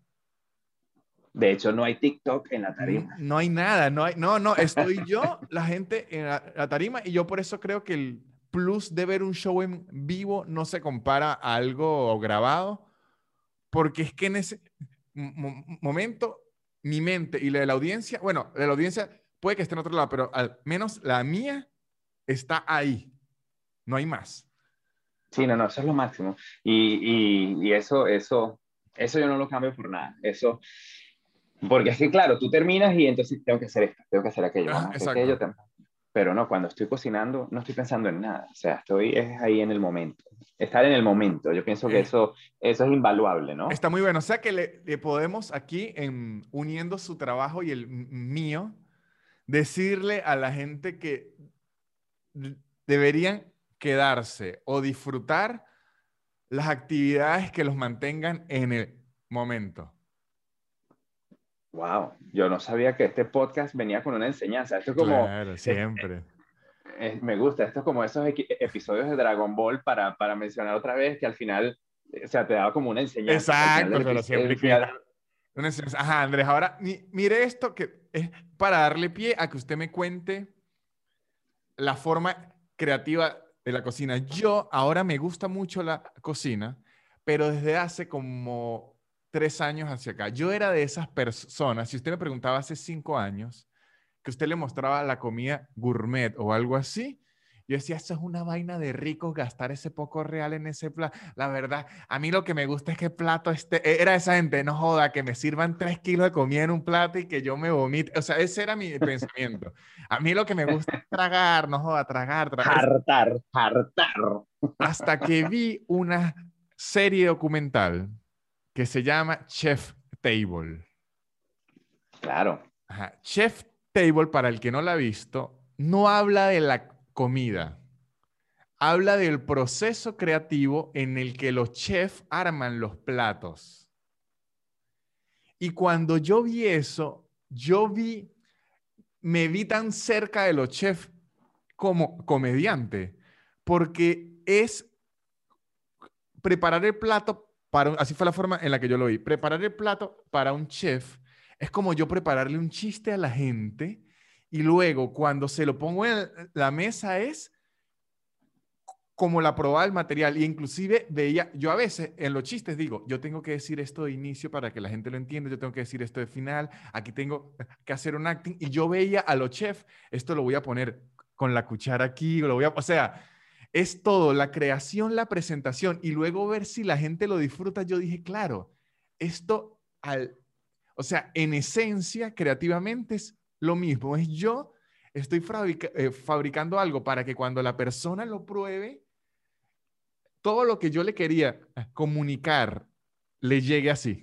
De hecho, no hay TikTok en la tarima. No, hay nada, no hay, no, no, estoy yo, la gente en la, tarima, y yo por eso creo que el plus de ver un show en vivo no se compara a algo grabado, porque es que en ese momento mi mente y la de la audiencia, bueno, la de la audiencia puede que esté en otro lado, pero al menos la mía está ahí, no hay más. Sí, no, no, eso es lo máximo. Y, y, y eso, eso, eso yo no lo cambio por nada. Eso, porque es que, claro, tú terminas y entonces tengo que hacer esto, tengo que hacer aquello. Ah, pero no, cuando estoy cocinando no estoy pensando en nada. O sea, estoy es ahí en el momento. Estar en el momento. Yo pienso que eh. eso, eso es invaluable, ¿no? Está muy bueno. O sea que le, podemos aquí, en, uniendo su trabajo y el mío, decirle a la gente que deberían quedarse o disfrutar las actividades que los mantengan en el momento. Wow, yo no sabía que este podcast venía con una enseñanza. Esto es como. Claro, siempre. me gusta, esto es como esos episodios de Dragon Ball para, para mencionar otra vez que al final, o sea, te daba como una enseñanza. Exacto, pero siempre Una enseñanza. Ajá, Andrés, ahora mire esto que es para darle pie a que usted me cuente la forma creativa de la cocina. Yo ahora me gusta mucho la cocina, pero desde hace como tres años hacia acá. Yo era de esas personas, si usted me preguntaba hace cinco años, que usted le mostraba la comida gourmet o algo así, yo decía, eso es una vaina de ricos gastar ese poco real en ese plato. La verdad, a mí lo que me gusta es que el plato este, era esa gente, no joda, que me sirvan tres kilos de comida en un plato y que yo me vomite. O sea, ese era mi pensamiento. A mí lo que me gusta es tragar, no joda, tragar, tragar. Hartar, hartar. Hasta que vi una serie documental que se llama Chef Table. Claro. Ajá. Chef Table, para el que no la ha visto, no habla de la comida. Habla del proceso creativo en el que los chefs arman los platos. Y cuando yo vi eso, yo vi, me vi tan cerca de los chefs como comediante, porque es preparar el plato para, así fue la forma en la que yo lo vi, preparar el plato para un chef es como yo prepararle un chiste a la gente y luego cuando se lo pongo en la mesa es como la probaba el material. Y inclusive veía, yo a veces en los chistes digo, yo tengo que decir esto de inicio para que la gente lo entienda, yo tengo que decir esto de final, aquí tengo que hacer un acting. Y yo veía a los chefs, esto lo voy a poner con la cuchara aquí, lo voy a, o sea, es todo, la creación, la presentación y luego ver si la gente lo disfruta. Yo dije, claro, esto al, o sea, en esencia, creativamente es lo mismo, es yo estoy eh, fabricando algo para que cuando la persona lo pruebe, todo lo que yo le quería comunicar le llegue así.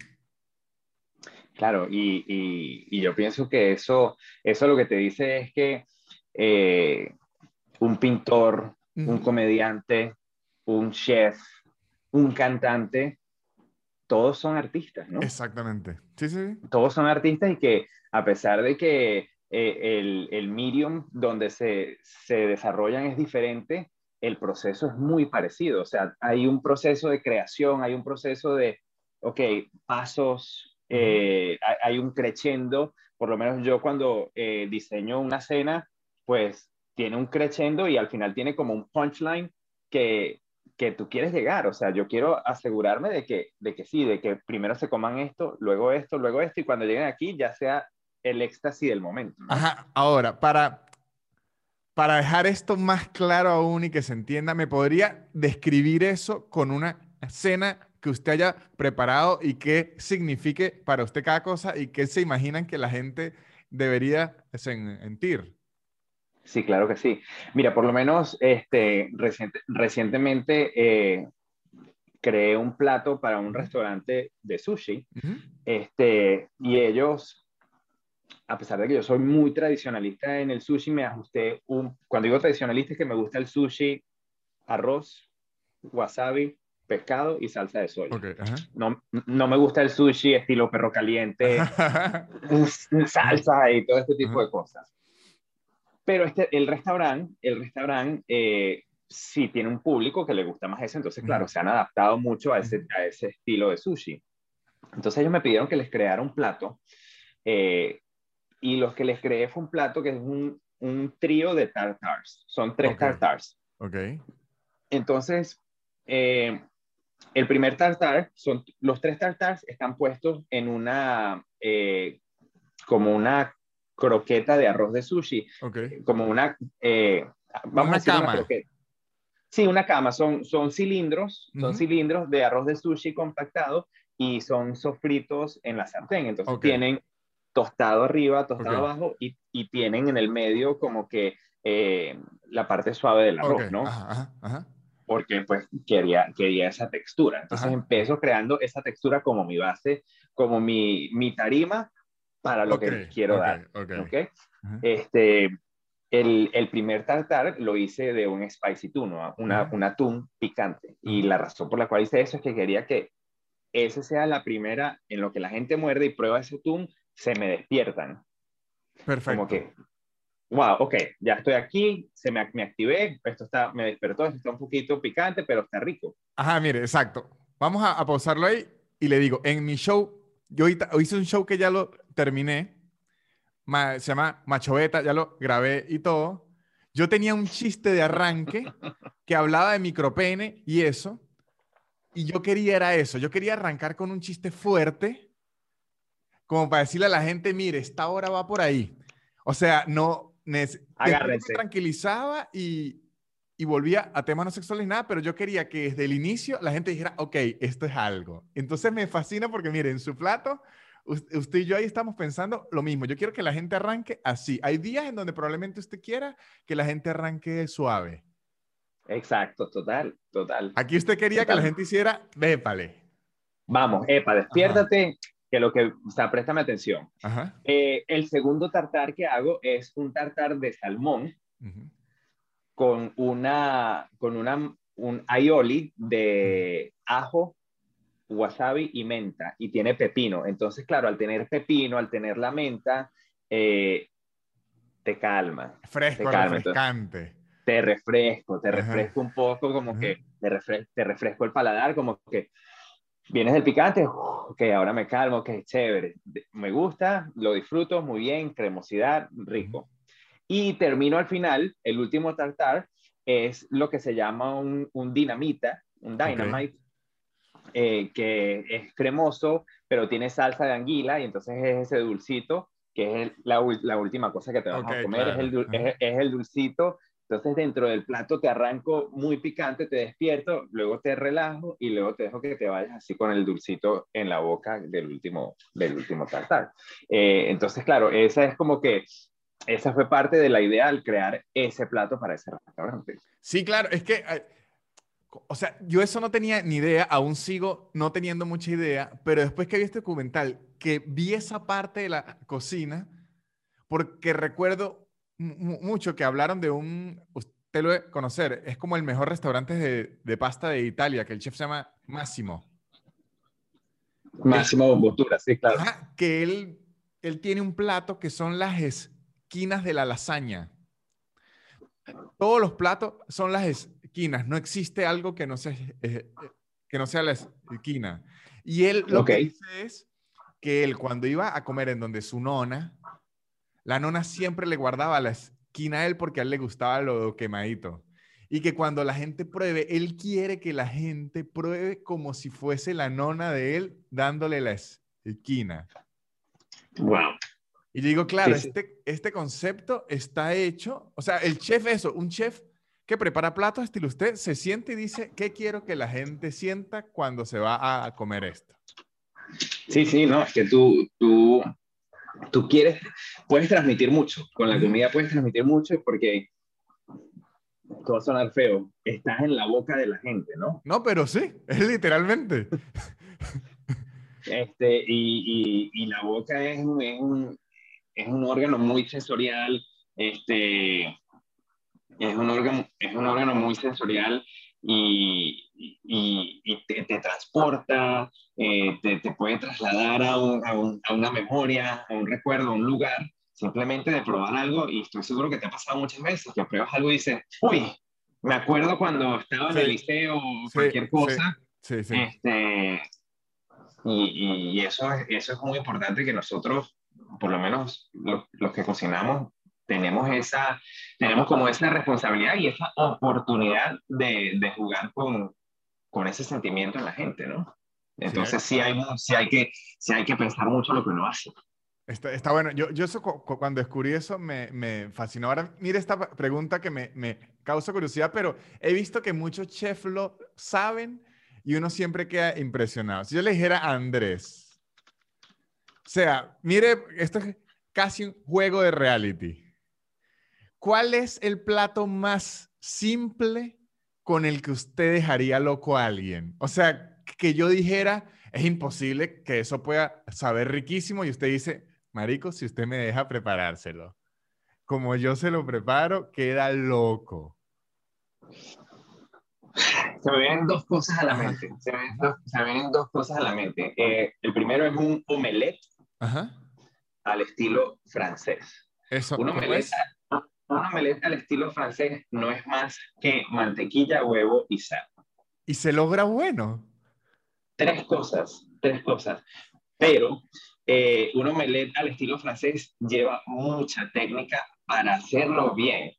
Claro, y, yo pienso que eso, eso lo que te dice es que eh, un pintor, un comediante, un chef, un cantante, todos son artistas, ¿no? Exactamente. Sí, sí. Todos son artistas y que a pesar de que eh, el, el, medium donde se, se desarrollan es diferente, el proceso es muy parecido. O sea, hay un proceso de creación, hay un proceso de, ok, pasos, eh, hay, un crescendo. Por lo menos yo cuando eh, diseño una cena, pues tiene un crescendo y al final tiene como un punchline que, que tú quieres llegar. O sea, yo quiero asegurarme de que, de que sí, de que primero se coman esto, luego esto, luego esto, y cuando lleguen aquí ya sea el éxtasis del momento. Ajá, ahora, para, para dejar esto más claro aún y que se entienda, ¿me podría describir eso con una cena que usted haya preparado y qué signifique para usted cada cosa y qué se imaginan que la gente debería sentir? Sí, claro que sí. Mira, por lo menos este, recientemente eh, creé un plato para un restaurante de sushi este, y ellos a pesar de que yo soy muy tradicionalista en el sushi, me ajusté un, cuando digo tradicionalista es que me gusta el sushi, arroz, wasabi, pescado y salsa de soya. no, no, me gusta el sushi estilo perro caliente, salsa y todo este tipo de cosas. Pero este, el restaurante, el restaurante eh, sí tiene un público que le gusta más eso, entonces claro, se han adaptado mucho a ese, a ese estilo de sushi. Entonces ellos me pidieron que les creara un plato eh, y los que les creé fue un plato que es un, un trío de tartars. Son tres tartars. Ok. Entonces, eh, el primer tartar, son, los tres tartars están puestos en una, eh, como una croqueta de arroz de sushi. Okay. Como una, eh, vamos a cama. Una sí, una cama. Son, son cilindros, son cilindros de arroz de sushi compactado y son sofritos en la sartén. Entonces tienen tostado arriba, tostado abajo y, y, tienen en el medio como que eh, la parte suave del arroz, ¿no? Ajá, ajá. Porque pues quería, quería esa textura. Entonces empiezo creando esa textura como mi base, como mi, mi tarima para lo que quiero dar. Okay. Este, el, el, primer tartar lo hice de un spicy tuna, una, un atún picante. Y la razón por la cual hice eso es que quería que ese sea la primera en lo que la gente muerde y prueba ese atún se me despiertan. Perfecto. Como que, wow, ok, ya estoy aquí, se me, me activé, esto está, me despertó, esto está un poquito picante, pero está rico. Ajá, mire, exacto. Vamos a, a pausarlo ahí y le digo, en mi show, yo hice un show que ya lo terminé, se llama Machoveta, ya lo grabé y todo. Yo tenía un chiste de arranque que hablaba de micropene y eso, Y yo quería era eso, yo quería arrancar con un chiste fuerte, como para decirle a la gente, mire, esta hora va por ahí. O sea, no... Me tranquilizaba y, y volvía a temas no sexuales y nada, pero yo quería que desde el inicio la gente dijera, ok, esto es algo. Entonces me fascina porque, miren, en su plato, usted y yo ahí estamos pensando lo mismo. Yo quiero que la gente arranque así. Hay días en donde probablemente usted quiera que la gente arranque suave. Exacto, total, total. Aquí usted quería que la gente hiciera, vépale. Vamos, epa, despiértate, que lo que, o sea, préstame atención. Eh, el segundo tartar que hago es un tartar de salmón con una, con una, un aioli de ajo, wasabi y menta, y tiene pepino. Entonces, claro, al tener pepino, al tener la menta, eh, te calma. Fresco, refrescante. te refresco, te refresco un poco, como que te, te refresco el paladar, como que vienes del picante, ok, ahora me calmo, ok, chévere, me gusta, lo disfruto muy bien, cremosidad, rico. Y termino al final, el último tartar es lo que se llama un, un dinamita, un dynamite, eh, que es cremoso, pero tiene salsa de anguila y entonces es ese dulcito, que es la, la última cosa que te vas a comer, es, el, es, es el dulcito entonces dentro del plato te arranco muy picante, te despierto, luego te relajo y luego te dejo que te vayas así con el dulcito en la boca del último, del último tartar. Eh, entonces, claro, esa es como que esa fue parte de la idea al crear ese plato para ese restaurante. Sí, claro, es que, o sea, yo eso no tenía ni idea, aún sigo no teniendo mucha idea, pero después que vi este documental, que vi esa parte de la cocina, porque recuerdo mucho que hablaron de un, usted lo debe conocer, es como el mejor restaurante de, de pasta de Italia, que el chef se llama Máximo. Máximo Bottura, sí, claro. que él, él tiene un plato que son las esquinas de la lasaña. Todos los platos son las esquinas, no existe algo que no sea, eh, que no sea la esquina. Y él lo que dice es que él cuando iba a comer en donde su nona, la nona siempre le guardaba la esquina a él porque a él le gustaba lo quemadito. Y que cuando la gente pruebe, él quiere que la gente pruebe como si fuese la nona de él dándole la esquina. Wow. Y digo, claro, Este, este concepto está hecho, o sea, el chef eso, un chef que prepara platos estilo usted, se siente y dice, ¿qué quiero que la gente sienta cuando se va a comer esto? Sí, sí, no, es que tú, tú, tú quieres, puedes transmitir mucho, con la comida puedes transmitir mucho porque todo va a sonar feo, estás en la boca de la gente, ¿no? No, pero sí, es literalmente. Este, y, y, la boca es, es, un, es un órgano muy sensorial, este, es un órgano, es un órgano muy sensorial y, y, te, transporta, eh, te, te, puede trasladar a, a, una memoria, a un recuerdo, a un lugar, simplemente de probar algo y estoy seguro que te ha pasado muchas veces, que pruebas algo y dices, uy, me acuerdo cuando estaba en el liceo o cualquier cosa. Sí, sí, este, y, y, eso, es, eso es muy importante que nosotros, por lo menos los, los que cocinamos, tenemos esa, tenemos como esa responsabilidad y esa oportunidad de, de jugar con, con ese sentimiento en la gente, ¿no? Entonces sí, hay, sí, hay, que, sí hay que pensar mucho lo que uno hace. Está, está bueno. Yo, yo eso, cuando descubrí eso me, me, fascinó. Ahora, mire esta pregunta que me, me causa curiosidad, pero he visto que muchos chefs lo saben y uno siempre queda impresionado. Si yo le dijera a Andrés, o sea, mire, esto es casi un juego de reality. ¿Cuál es el plato más simple con el que usted dejaría loco a alguien? O sea, que yo dijera, es imposible que eso pueda saber riquísimo y usted dice, Marico, si usted me deja preparárselo, como yo se lo preparo, queda loco. Se me vienen dos cosas a la mente. Se me vienen dos, cosas a la mente. Eh, el primero es un omelette al estilo francés. Eso, un omelette, un omelette al estilo francés no es más que mantequilla, huevo y sal. ¿Y se logra bueno? Tres cosas, tres cosas. Pero eh, un omelette al estilo francés lleva mucha técnica para hacerlo bien.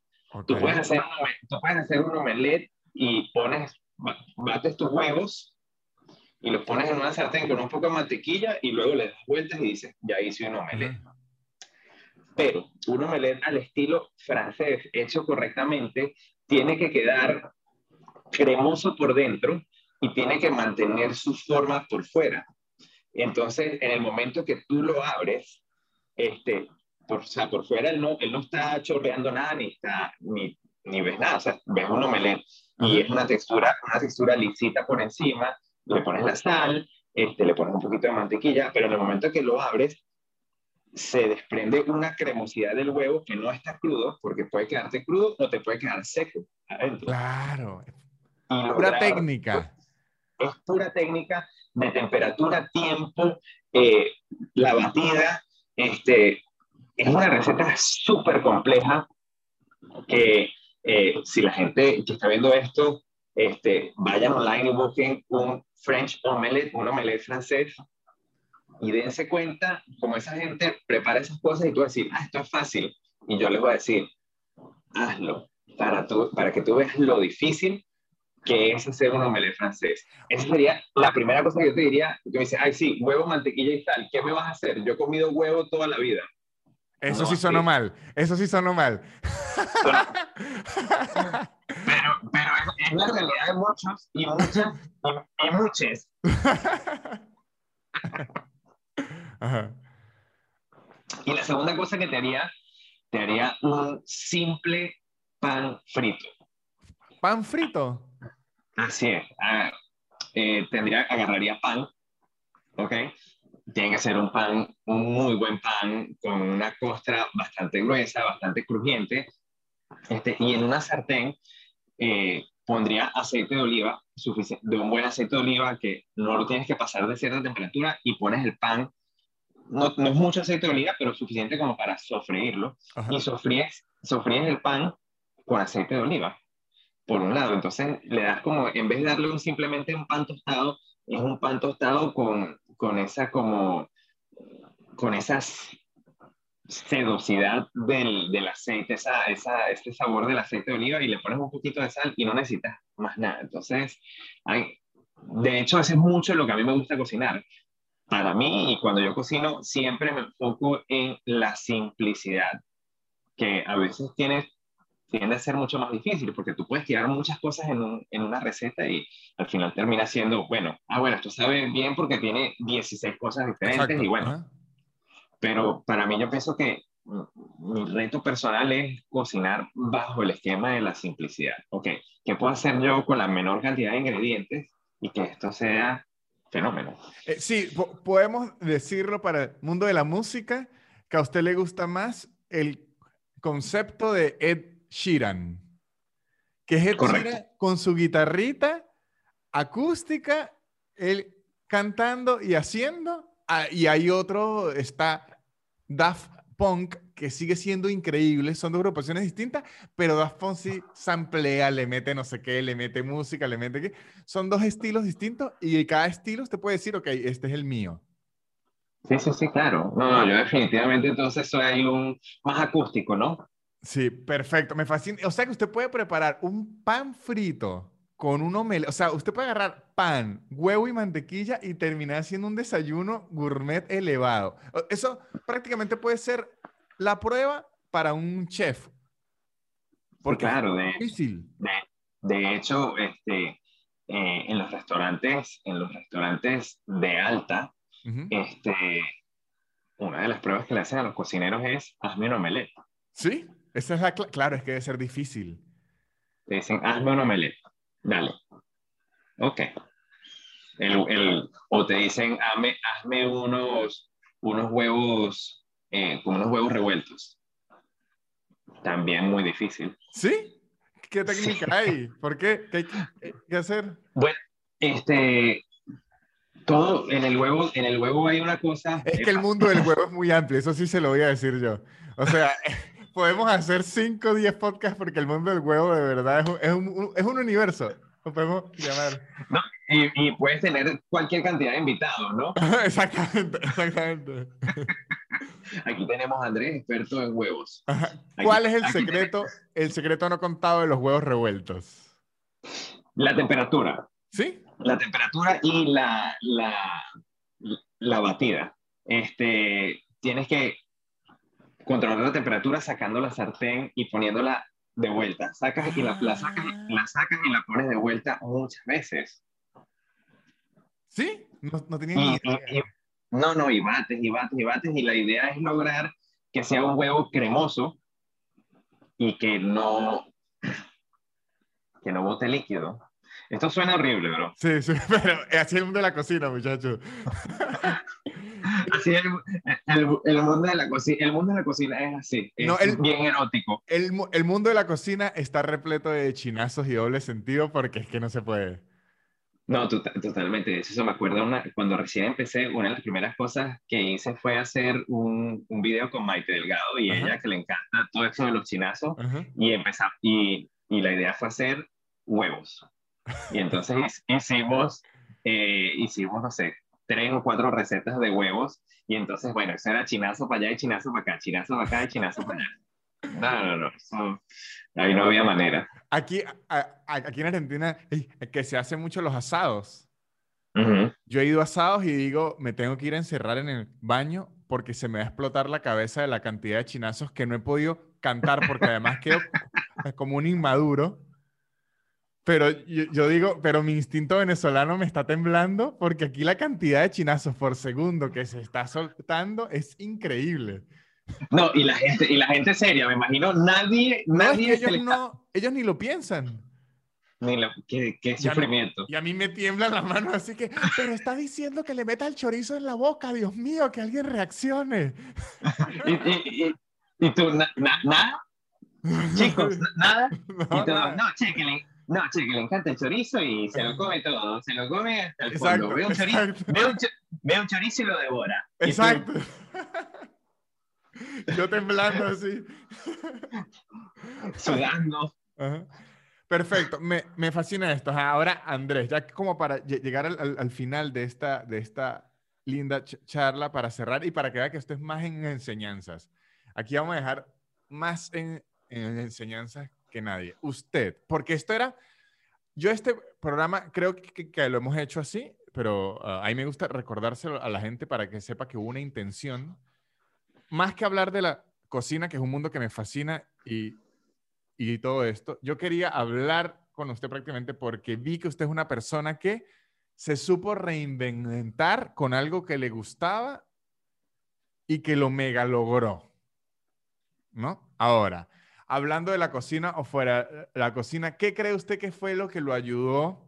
Tú, puedes hacer tú puedes hacer un omelette y pones, bates tus huevos y los pones en una sartén con un poco de mantequilla y luego le das vueltas y dices, ya hice un omelette. Pero un omelette al estilo francés, hecho correctamente, tiene que quedar cremoso por dentro y tiene que mantener su forma por fuera. Entonces, en el momento que tú lo abres, este, por, o sea, por fuera él no, él no está chorreando nada, ni, está, ni, ni ves nada, o sea, ves un omelette y es una textura, una textura lisita por encima, le pones la sal, este, le pones un poquito de mantequilla, pero en el momento que lo abres, se desprende una cremosidad del huevo que no está crudo, porque puede quedarte crudo o te puede quedar seco adentro. Claro. Y Pura lograr- técnica. Es pura técnica de temperatura, tiempo, eh, la batida. Este, es una receta súper compleja que eh, si la gente que está viendo esto, este, vayan online y busquen un French omelette, un omelette francés, y dense cuenta como esa gente prepara esas cosas y tú decir, ah, esto es fácil. Y yo les voy a decir, hazlo para, tú, para que tú veas lo difícil que es hacer un omelette francés. Esa sería la primera cosa que yo te diría, que me dice, ay, sí, huevo, mantequilla y sal, ¿qué me vas a hacer? Yo he comido huevo toda la vida. Eso No, sí sonó mal. Eso sí sonó mal. Pero, pero es, es la realidad de muchos y muchas y, y muchas. Ajá. Y la segunda cosa que te haría, te haría un simple pan frito. Pan frito. Así es. Ah, eh, tendría, agarraría pan, ¿ok? Tiene que ser un pan, un muy buen pan, con una costra bastante gruesa, bastante crujiente. Este, y en una sartén eh, pondría aceite de oliva, de un buen aceite de oliva que no lo tienes que pasar de cierta temperatura y pones el pan. No, no es mucho aceite de oliva, pero suficiente como para sofreírlo Ajá. y sofríes, sofríes el pan con aceite de oliva, por un lado. Entonces le das como, en vez de darle un, simplemente un pan tostado, es un pan tostado con, con esa como, con esa sedosidad del, del aceite, esa, esa, este sabor del aceite de oliva y le pones un poquito de sal y no necesitas más nada. Entonces, hay, de hecho, eso es mucho lo que a mí me gusta cocinar. Para mí, y cuando yo cocino, siempre me enfoco en la simplicidad, que a veces tiene, tiende a ser mucho más difícil, porque tú puedes tirar muchas cosas en, un- en una receta y al final termina siendo, bueno, ah, bueno, esto sabe bien porque tiene 16 cosas diferentes Exacto. y bueno, Ajá. pero para mí yo pienso que mi reto personal es cocinar bajo el esquema de la simplicidad. Ok, ¿qué puedo hacer yo con la menor cantidad de ingredientes y que esto sea fenómeno? Eh, sí, po- podemos decirlo para el mundo de la música que a usted le gusta más el concepto de Ed Sheeran, que es Ed Correcto. Sheeran con su guitarrita acústica, él cantando y haciendo, ah, y hay otro, está Daft Punk, que sigue siendo increíble, son dos agrupaciones distintas, pero Daft Punk sí samplea, le mete no sé qué, le mete música, le mete qué, son dos estilos distintos y cada estilo usted puede decir, ok, este es el mío. Sí, sí, sí, claro. No, no, yo definitivamente entonces soy un más acústico, ¿no? Sí, perfecto, me fascina. O sea que usted puede preparar un pan frito con un omelette, o sea, usted puede agarrar pan, huevo y mantequilla y terminar haciendo un desayuno gourmet elevado. Eso prácticamente puede ser la prueba para un chef. Porque claro, de, es difícil. de, de hecho, este, eh, en los restaurantes, en los restaurantes de alta, este, una de las pruebas que le hacen a los cocineros es hazme un omelette. Sí, esa es la cla- claro, es que debe ser difícil. Te dicen, hazme un omelette. Dale. Ok. El, el- o te dicen, hazme, hazme unos, unos huevos, eh, como unos huevos revueltos. También muy difícil. ¿Sí? ¿Qué técnica hay? ¿Por qué? ¿Qué hay que- qué hacer? Bueno, este, todo en el huevo, en el huevo hay una cosa. Es que el mundo del huevo es muy amplio, eso sí se lo voy a decir yo. O sea, podemos hacer 5 o 10 podcasts porque el mundo del huevo de verdad es un, es un- es un universo. Lo podemos llamar. Y, y puedes tener cualquier cantidad de invitados, ¿no? exactamente, exactamente. Aquí tenemos a Andrés, experto en huevos. Aquí- ¿Cuál es el secreto, el secreto no contado de los huevos revueltos? La temperatura. ¿Sí? la temperatura y la, la, la batida. Este, tienes que controlar la temperatura sacando la sartén y poniéndola de vuelta. Sacas y la, la, sacas, la sacas y la pones de vuelta muchas veces. ¿Sí? No, no tenía Y- idea. y- no, no, y bates, y bates, y bates, y la idea es lograr que sea un huevo cremoso y que no, que no bote líquido. Esto suena horrible, bro. Sí, sí, pero así es el mundo de la cocina, muchachos. Así es el, el- el mundo de la cocina, el mundo de la cocina es así, es No, el- bien erótico. El, el mundo de la cocina está repleto de chinazos y doble sentido porque es que no se puede. No, tota- totalmente. Eso me acuerdo una, cuando recién empecé, una de las primeras cosas que hice fue hacer un, un video con Maite Delgado y Ajá. ella que le encanta todo eso de los chinazos. Ajá. y empezar y, y la idea fue hacer huevos y entonces hic- hicimos eh, hicimos no sé tres o cuatro recetas de huevos y entonces bueno eso era chinazo para allá y chinazo para acá chinazo para acá y chinazo para allá no no no eso- ahí no había manera Aquí, a- a- aquí en Argentina, que se hacen mucho los asados. Ujú. Yo he ido a asados y digo, me tengo que ir a encerrar en el baño porque se me va a explotar la cabeza de la cantidad de chinazos que no he podido cantar porque además quedo como un inmaduro. Pero yo, yo digo, pero mi instinto venezolano me está temblando porque aquí la cantidad de chinazos por segundo que se está soltando es increíble. No y la gente y la gente seria me imagino nadie No, es que nadie ellos, no, ellos ni lo piensan. ni lo- qué, qué no- sufrimiento Y a mí me tiemblan las manos así que, pero está diciendo que le meta el chorizo en la boca, Dios mío, que alguien reaccione. y, y- y- y tú na- na- nada chicos na- nada No, Y todo, nada. no, che, que le, no, che, que le encanta el chorizo y se lo come todo, se lo come hasta el fondo. Ve un, chorizo, ve, un ve un chorizo y lo devora. Exacto. Yo temblando así. sudando. Ajá. Perfecto, me, me fascina esto. Ahora, Andrés, ya como para lle- llegar al, al- al final de esta, de esta linda ch- charla, para cerrar y para que vea que esto es más en enseñanzas. Aquí vamos a dejar más en, en enseñanzas que nadie. Usted, porque esto era, yo este programa creo que, que- lo hemos hecho así, pero ah, a mí me gusta recordárselo a la gente para que sepa que hubo una intención, más que hablar de la cocina, que es un mundo que me fascina y y todo esto, yo quería hablar con usted prácticamente porque vi que usted es una persona que se supo reinventar con algo que le gustaba y que lo mega logró. ¿No? Ahora, hablando de la cocina o fuera la cocina, ¿qué cree usted que fue lo que lo ayudó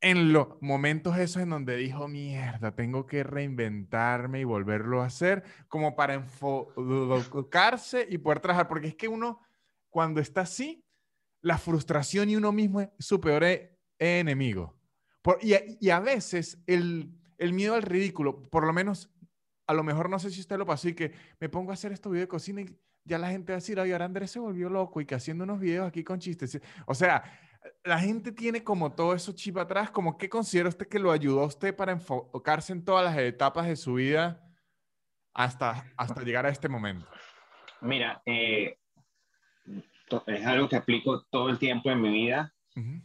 en los momentos esos en donde dijo, mierda, tengo que reinventarme y volverlo a hacer, como para enfocarse y poder trabajar? Porque es que uno cuando está así, la frustración y uno mismo es su peor e- enemigo. Por- y, a, veces el, el miedo al ridículo, por lo menos, a lo mejor no sé si usted lo pasó y que me pongo a hacer estos videos de cocina y ya la gente va a decir, ay, ahora Andrés se volvió loco y que haciendo unos videos aquí con chistes. O sea, la gente tiene como todo eso chip atrás, como qué considera usted que lo ayudó a usted para enfocarse en todas las etapas de su vida hasta, hasta llegar a este momento. Mira, eh, es algo que aplico todo el tiempo en mi vida.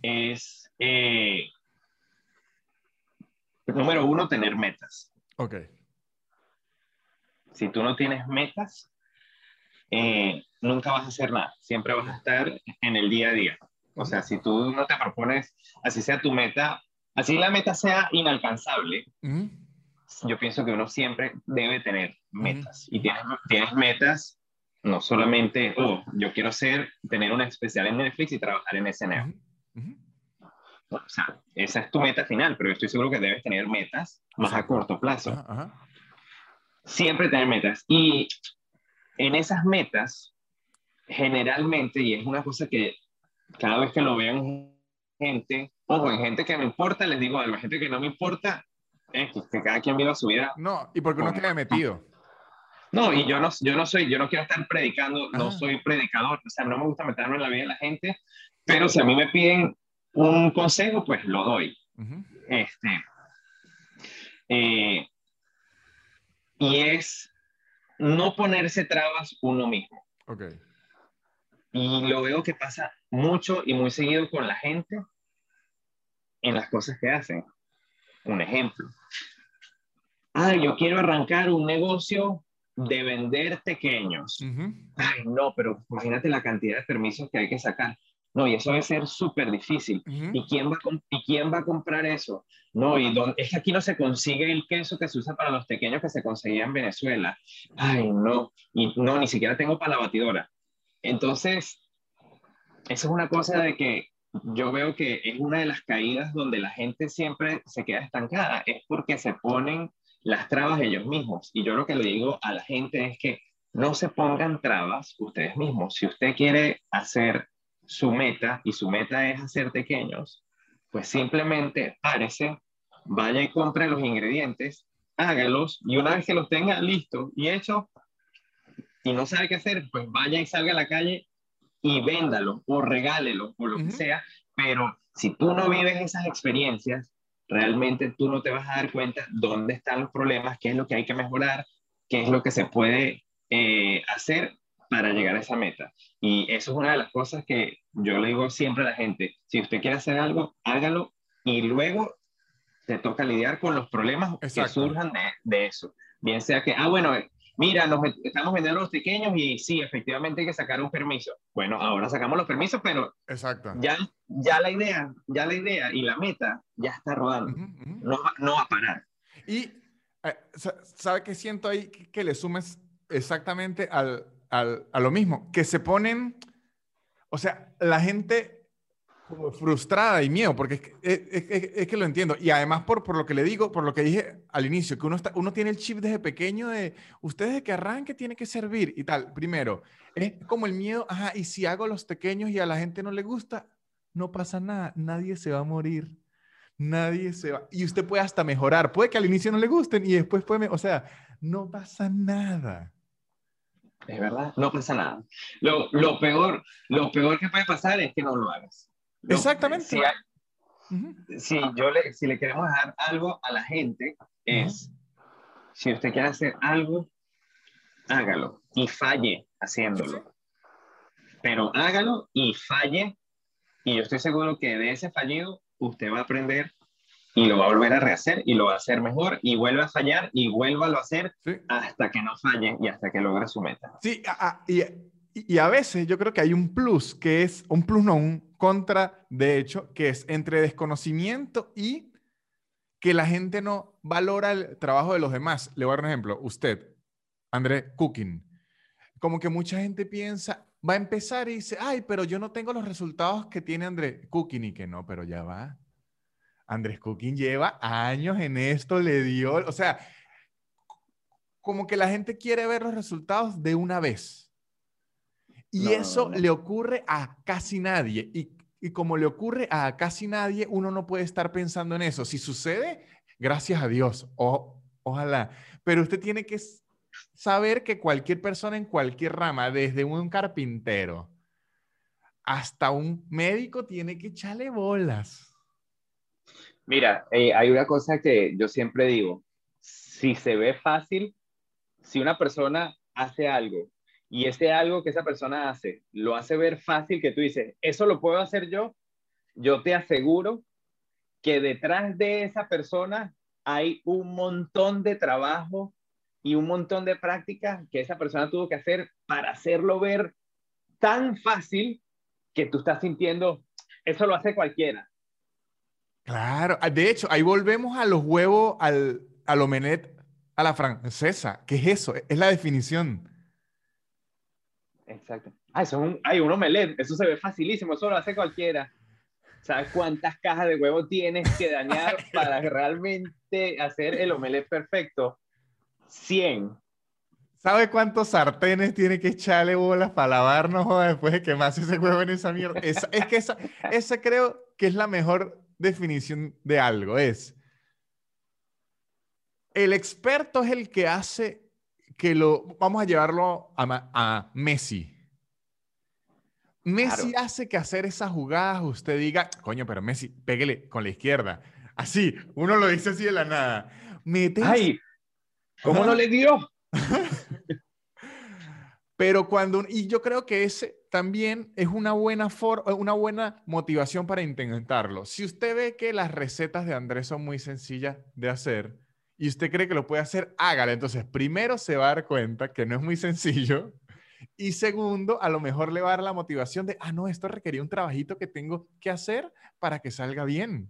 Es, eh, número uno, tener metas. Ok. Si tú no tienes metas, eh, nunca vas a hacer nada. Siempre vas a estar en el día a día. O sea, si tú no te propones, así sea tu meta, así la meta sea inalcanzable, yo pienso que uno siempre debe tener metas. Y tienes, tienes metas, no solamente, oh, yo quiero ser, tener una especial en Netflix y trabajar en SNL. Ujú. Ujú. O sea, esa es tu meta final, pero yo estoy seguro que debes tener metas más a corto plazo. Ajá, ajá. Siempre tener metas. Y en esas metas, generalmente, y es una cosa que cada vez que lo vean gente, ojo, en gente que me importa, les digo algo, gente que no me importa, es que cada quien viva su vida No, y porque uno Como- queda metido. No, y yo no, yo no soy, yo no quiero estar predicando, no Ajá. soy predicador, o sea, no me gusta meterme en la vida de la gente, pero si a mí me piden un consejo, pues lo doy. Ujú. Este, eh, y es no ponerse trabas uno mismo. Ok. Y lo veo que pasa mucho y muy seguido con la gente en las cosas que hacen. Un ejemplo. Ah, yo quiero arrancar un negocio de vender pequeños. Ay, no, pero imagínate la cantidad de permisos que hay que sacar. No, y eso debe ser súper difícil. ¿Y, quién va a ¿Y quién va a comprar eso? No, y es que aquí no se consigue el queso que se usa para los pequeños que se conseguía en Venezuela. Ay, no, y no, ni siquiera tengo para la batidora. Entonces, eso es una cosa de que yo veo que es una de las caídas donde la gente siempre se queda estancada, es porque se ponen las trabas ellos mismos. Y yo lo que le digo a la gente es que no se pongan trabas ustedes mismos. Si usted quiere hacer su meta y su meta es hacer pequeños, pues simplemente párese, vaya y compre los ingredientes, hágalos y una vez que los tenga listos y hechos y no sabe qué hacer, pues vaya y salga a la calle y véndalo o regálelo o lo que sea, pero si tú no vives esas experiencias, realmente tú no te vas a dar cuenta dónde están los problemas, qué es lo que hay que mejorar, qué es lo que se puede eh, hacer para llegar a esa meta. Y eso es una de las cosas que yo le digo siempre a la gente, si usted quiere hacer algo, hágalo y luego te toca lidiar con los problemas que surjan de, de, eso. Bien sea que, ah, bueno, mira, nos estamos vendiendo los pequeños y sí, efectivamente hay que sacar un permiso. Bueno, ahora sacamos los permisos, pero Exacto. Ya, ya la idea, ya la idea y la meta ya está rodando. No, no, va a parar. Y, eh, ¿sabe qué siento ahí? Que le sumes exactamente al, al, a lo mismo, que se ponen, o sea, la gente como frustrada y miedo, porque es que, lo entiendo. Y además por, por, lo que le digo, por lo que dije al inicio, que uno, está, uno tiene el chip desde pequeño de, ustedes de que arranque tiene que servir y tal. Primero, es como el miedo, ajá, y si hago los pequeños y a la gente no le gusta, no pasa nada, nadie se va a morir. Nadie se va. Y usted puede hasta mejorar. Puede que al inicio no le gusten y después puede, o sea, no pasa nada. Es verdad, no pasa nada. Lo, lo, peor, lo peor que puede pasar es que no lo hagas. Exactamente. Si, yo le, si le queremos dejar algo a la gente, es, si usted quiere hacer algo, hágalo y falle haciéndolo. Pero hágalo y falle, y yo estoy seguro que de ese fallido usted va a aprender y lo va a volver a rehacer y lo va a hacer mejor y vuelve a fallar y vuelva a hacer hasta que no falle y hasta que logre su meta. Sí, y, y, a veces yo creo que hay un plus que es, un plus no, un contra, de hecho, que es entre desconocimiento y que la gente no valora el trabajo de los demás. Le voy a dar un ejemplo. Usted, André Cooking. Como que mucha gente piensa, va a empezar y dice, ay, pero yo no tengo los resultados que tiene André Cooking y que no, pero ya va. Andrés Cooking lleva años en esto, le dio, o sea, como que la gente quiere ver los resultados de una vez. Y eso le ocurre a casi nadie. Y, y, como le ocurre a casi nadie, uno no puede estar pensando en eso. Si sucede, gracias a Dios. O, ojalá. Pero usted tiene que saber que cualquier persona en cualquier rama, desde un carpintero hasta un médico, tiene que echarle bolas. Mira, eh, hay una cosa que yo siempre digo. Si se ve fácil, si una persona hace algo y ese algo que esa persona hace lo hace ver fácil que tú dices, eso lo puedo hacer yo, yo te aseguro que detrás de esa persona hay un montón de trabajo y un montón de prácticas que esa persona tuvo que hacer para hacerlo ver tan fácil que tú estás sintiendo, eso lo hace cualquiera. Claro, de hecho, ahí volvemos a los huevos, al, al omelet a la francesa. ¿Qué es eso? Es la definición. Exacto. Ah, eso es un, hay un omelette, eso se ve facilísimo, eso lo hace cualquiera. ¿Sabes cuántas cajas de huevo tienes que dañar para realmente hacer el omelette perfecto? 100. ¿Sabe cuántos sartenes tiene que echarle bolas para lavarnos después de que más ese huevo en esa mierda? es que esa, esa creo que es la mejor definición de algo. Es, el experto es el que hace que lo vamos a llevarlo a, a Messi. Messi hace que hacer esas jugadas usted diga, coño, pero Messi, pégale con la izquierda. Así, uno lo dice así de la nada. ¡Ay! ¿Cómo no le dio? pero cuando, y yo creo que ese, también es una buena, for- una buena motivación para intentarlo. Si usted ve que las recetas de Andrés son muy sencillas de hacer y usted cree que lo puede hacer, hágalo. Entonces, primero se va a dar cuenta que no es muy sencillo. Y segundo, a lo mejor le va a dar la motivación de, ah, no, esto requería un trabajito que tengo que hacer para que salga bien.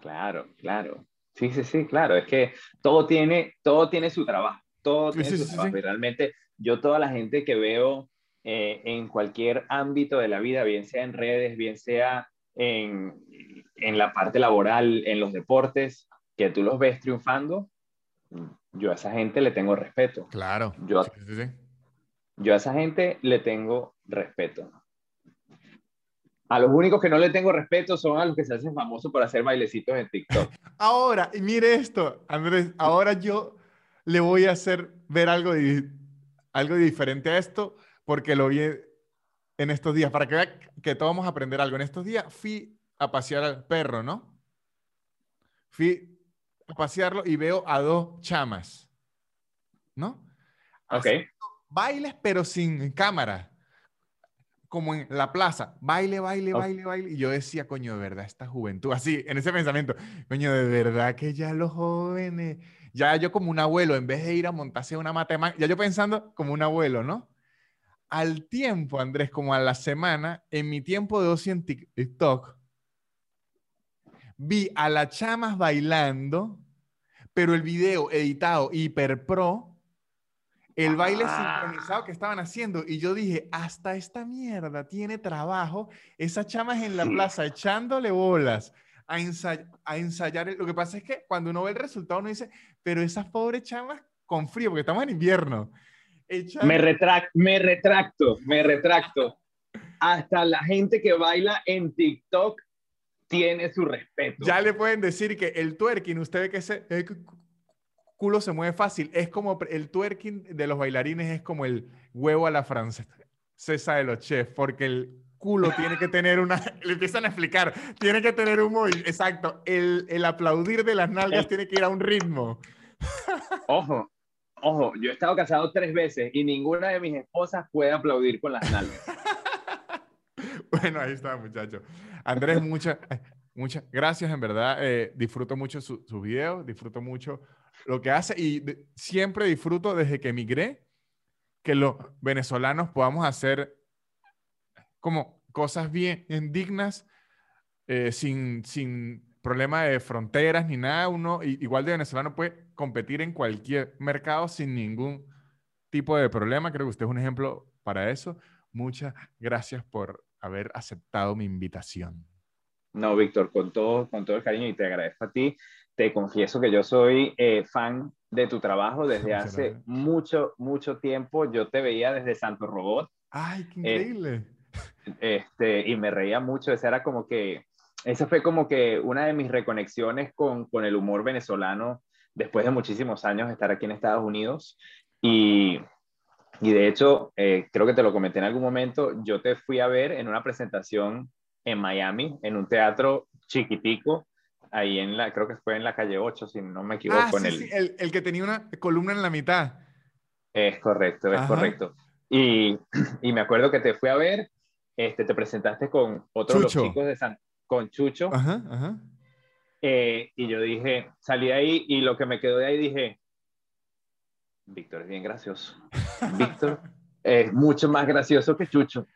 Claro, claro. Sí, sí, sí, claro. Es que todo tiene, todo tiene su trabajo. Todo Sí, tiene sí, su sí, trabajo. Y realmente yo toda la gente que veo eh, en cualquier ámbito de la vida, bien sea en redes, bien sea en, en la parte laboral, en los deportes, que tú los ves triunfando, yo a esa gente le tengo respeto. Claro. Yo- Sí, sí, sí. Yo a esa gente le tengo respeto. A los únicos que no le tengo respeto son a los que se hacen famosos por hacer bailecitos en TikTok. Ahora, y mire esto, Andrés, ahora yo le voy a hacer ver algo, algo diferente a esto, porque lo vi en estos días, para que vea que todos vamos a aprender algo. En estos días fui a pasear al perro, ¿no? Fui a pasearlo y veo a dos chamas, ¿no? Ok. Bailes, pero sin cámara. Como en la plaza. Baile, baile, baile, baile. Y yo decía, coño, de verdad, esta juventud. Así, en ese pensamiento. Coño, de verdad que ya los jóvenes. Ya yo como un abuelo, en vez de ir a montarse una matemática. Ya yo pensando como un abuelo, ¿no? Al tiempo, Andrés, como a la semana, en mi tiempo de ocio en TikTok, vi a las chamas bailando, pero el video editado hiper pro, el baile Ah. sincronizado que estaban haciendo. Y yo dije, hasta esta mierda tiene trabajo. Esas chamas en la plaza echándole bolas a, ensay- a ensayar. el- Lo que pasa es que cuando uno ve el resultado, uno dice, pero esas pobres chamas con frío, porque estamos en invierno. Me, retrac- me retracto, me retracto. Hasta la gente que baila en TikTok tiene su respeto. Ya le pueden decir que el twerking, usted ve que ese eh, cu- culo se mueve fácil. Es como el twerking de los bailarines es como el huevo a la francesa de los chefs, porque el culo tiene que tener una, le empiezan a explicar, tiene que tener un movimiento, exacto, el, el aplaudir de las nalgas El- tiene que ir a un ritmo. Ojo, ojo, yo he estado casado tres veces y ninguna de mis esposas puede aplaudir con las nalgas. Bueno, ahí está, muchacho. Andrés, muchas muchas gracias, en verdad. eh, disfruto mucho su- sus videos, disfruto mucho lo que hace y siempre disfruto desde que emigré que los venezolanos podamos hacer como cosas bien dignas, eh, sin, sin problema de fronteras ni nada. Uno, igual de venezolano, puede competir en cualquier mercado sin ningún tipo de problema. Creo que usted es un ejemplo para eso. Muchas gracias por haber aceptado mi invitación. No, Víctor, con todo, con todo el cariño y te agradezco a ti. Te confieso que yo soy eh, fan de tu trabajo desde hace mucho, mucho tiempo. Yo te veía desde Santo Robot ¡Ay, qué Eh, increíble! este, y me reía mucho. Esa era como que, esa fue como que una de mis reconexiones con, con el humor venezolano después de muchísimos años de estar aquí en Estados Unidos. Y, y de hecho, eh, creo que te lo comenté en algún momento, yo te fui a ver en una presentación en Miami, en un teatro chiquitico, ahí en la, creo que fue en la calle 8, si no me equivoco. ah, en sí, el, sí, el, el que tenía una columna en la mitad. Es correcto, es Ajá. correcto. Y, y me acuerdo que te fui a ver, este, te presentaste con otros de los chicos de San, con Chucho, Ajá, ajá. eh, y yo dije, salí de ahí y lo que me quedó de ahí dije, Víctor es bien gracioso. Víctor es mucho más gracioso que Chucho.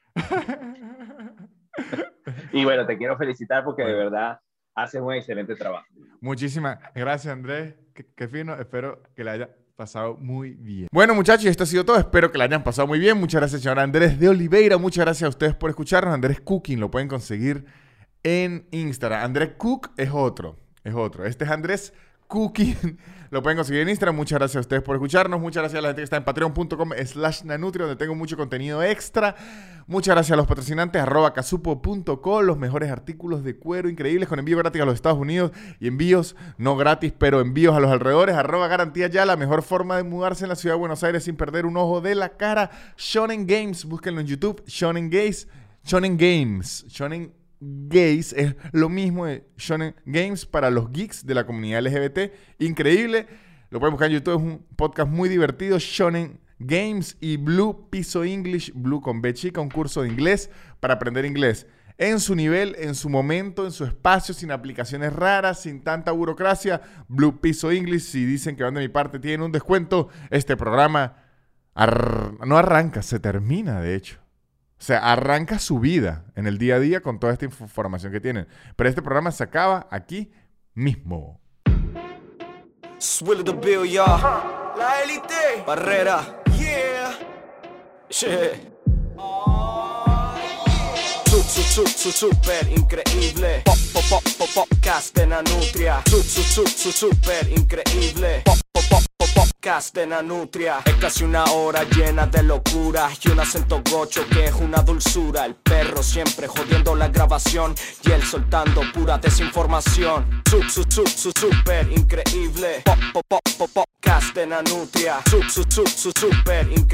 Y bueno, te quiero felicitar porque de verdad haces un excelente trabajo. Muchísimas gracias, Andrés. Qué, qué fino. Espero que le haya pasado muy bien. Bueno, muchachos, esto ha sido todo. Espero que le hayan pasado muy bien. Muchas gracias, señor Andrés de Oliveira. Muchas gracias a ustedes por escucharnos. Andrés Cooking lo pueden conseguir en Instagram. Andrés Cook es otro. Es otro. Este es Andrés Cooking. Lo pueden conseguir en Instagram. Muchas gracias a ustedes por escucharnos. Muchas gracias a la gente que está en patreon.com slash nanutria, donde tengo mucho contenido extra. Muchas gracias a los patrocinantes, arroba casupo.co, los mejores artículos de cuero increíbles con envío gratis a los Estados Unidos y envíos no gratis, pero envíos a los alrededores, arroba garantía ya, la mejor forma de mudarse en la ciudad de Buenos Aires sin perder un ojo de la cara. Shonen Games, búsquenlo en YouTube, Shonen Games, Shonen Games, Shonen Gays es lo mismo de Shonen Games para los geeks de la comunidad LGBT. Increíble. Lo pueden buscar en YouTube. Es un podcast muy divertido. Shonen Games y Blue Piso English, Blue con B chica, un curso de inglés para aprender inglés en su nivel, en su momento, en su espacio, sin aplicaciones raras, sin tanta burocracia. Blue Piso English, si dicen que van de mi parte, tienen un descuento. Este programa no arranca, se termina, de hecho. O sea, arranca su vida en el día a día con toda esta información que tienen. Pero este programa se acaba aquí mismo. Swill the bill, y'all. La élite. Barrera. Yeah. Yeah. Su, su, su, su, super increíble. Pop, pop, pop, pop, podcast de Nanutria. Su, su, su, su, super increíble. Pop, pop, pop, pop, podcast de. Es casi una hora llena de locura y un acento gocho que es una dulzura. El perro siempre jodiendo la grabación y él soltando pura desinformación. Su, su, su, su, super increíble. Pop, pop, pop, podcast de Nanutria. Su, su, su, su, super increíble.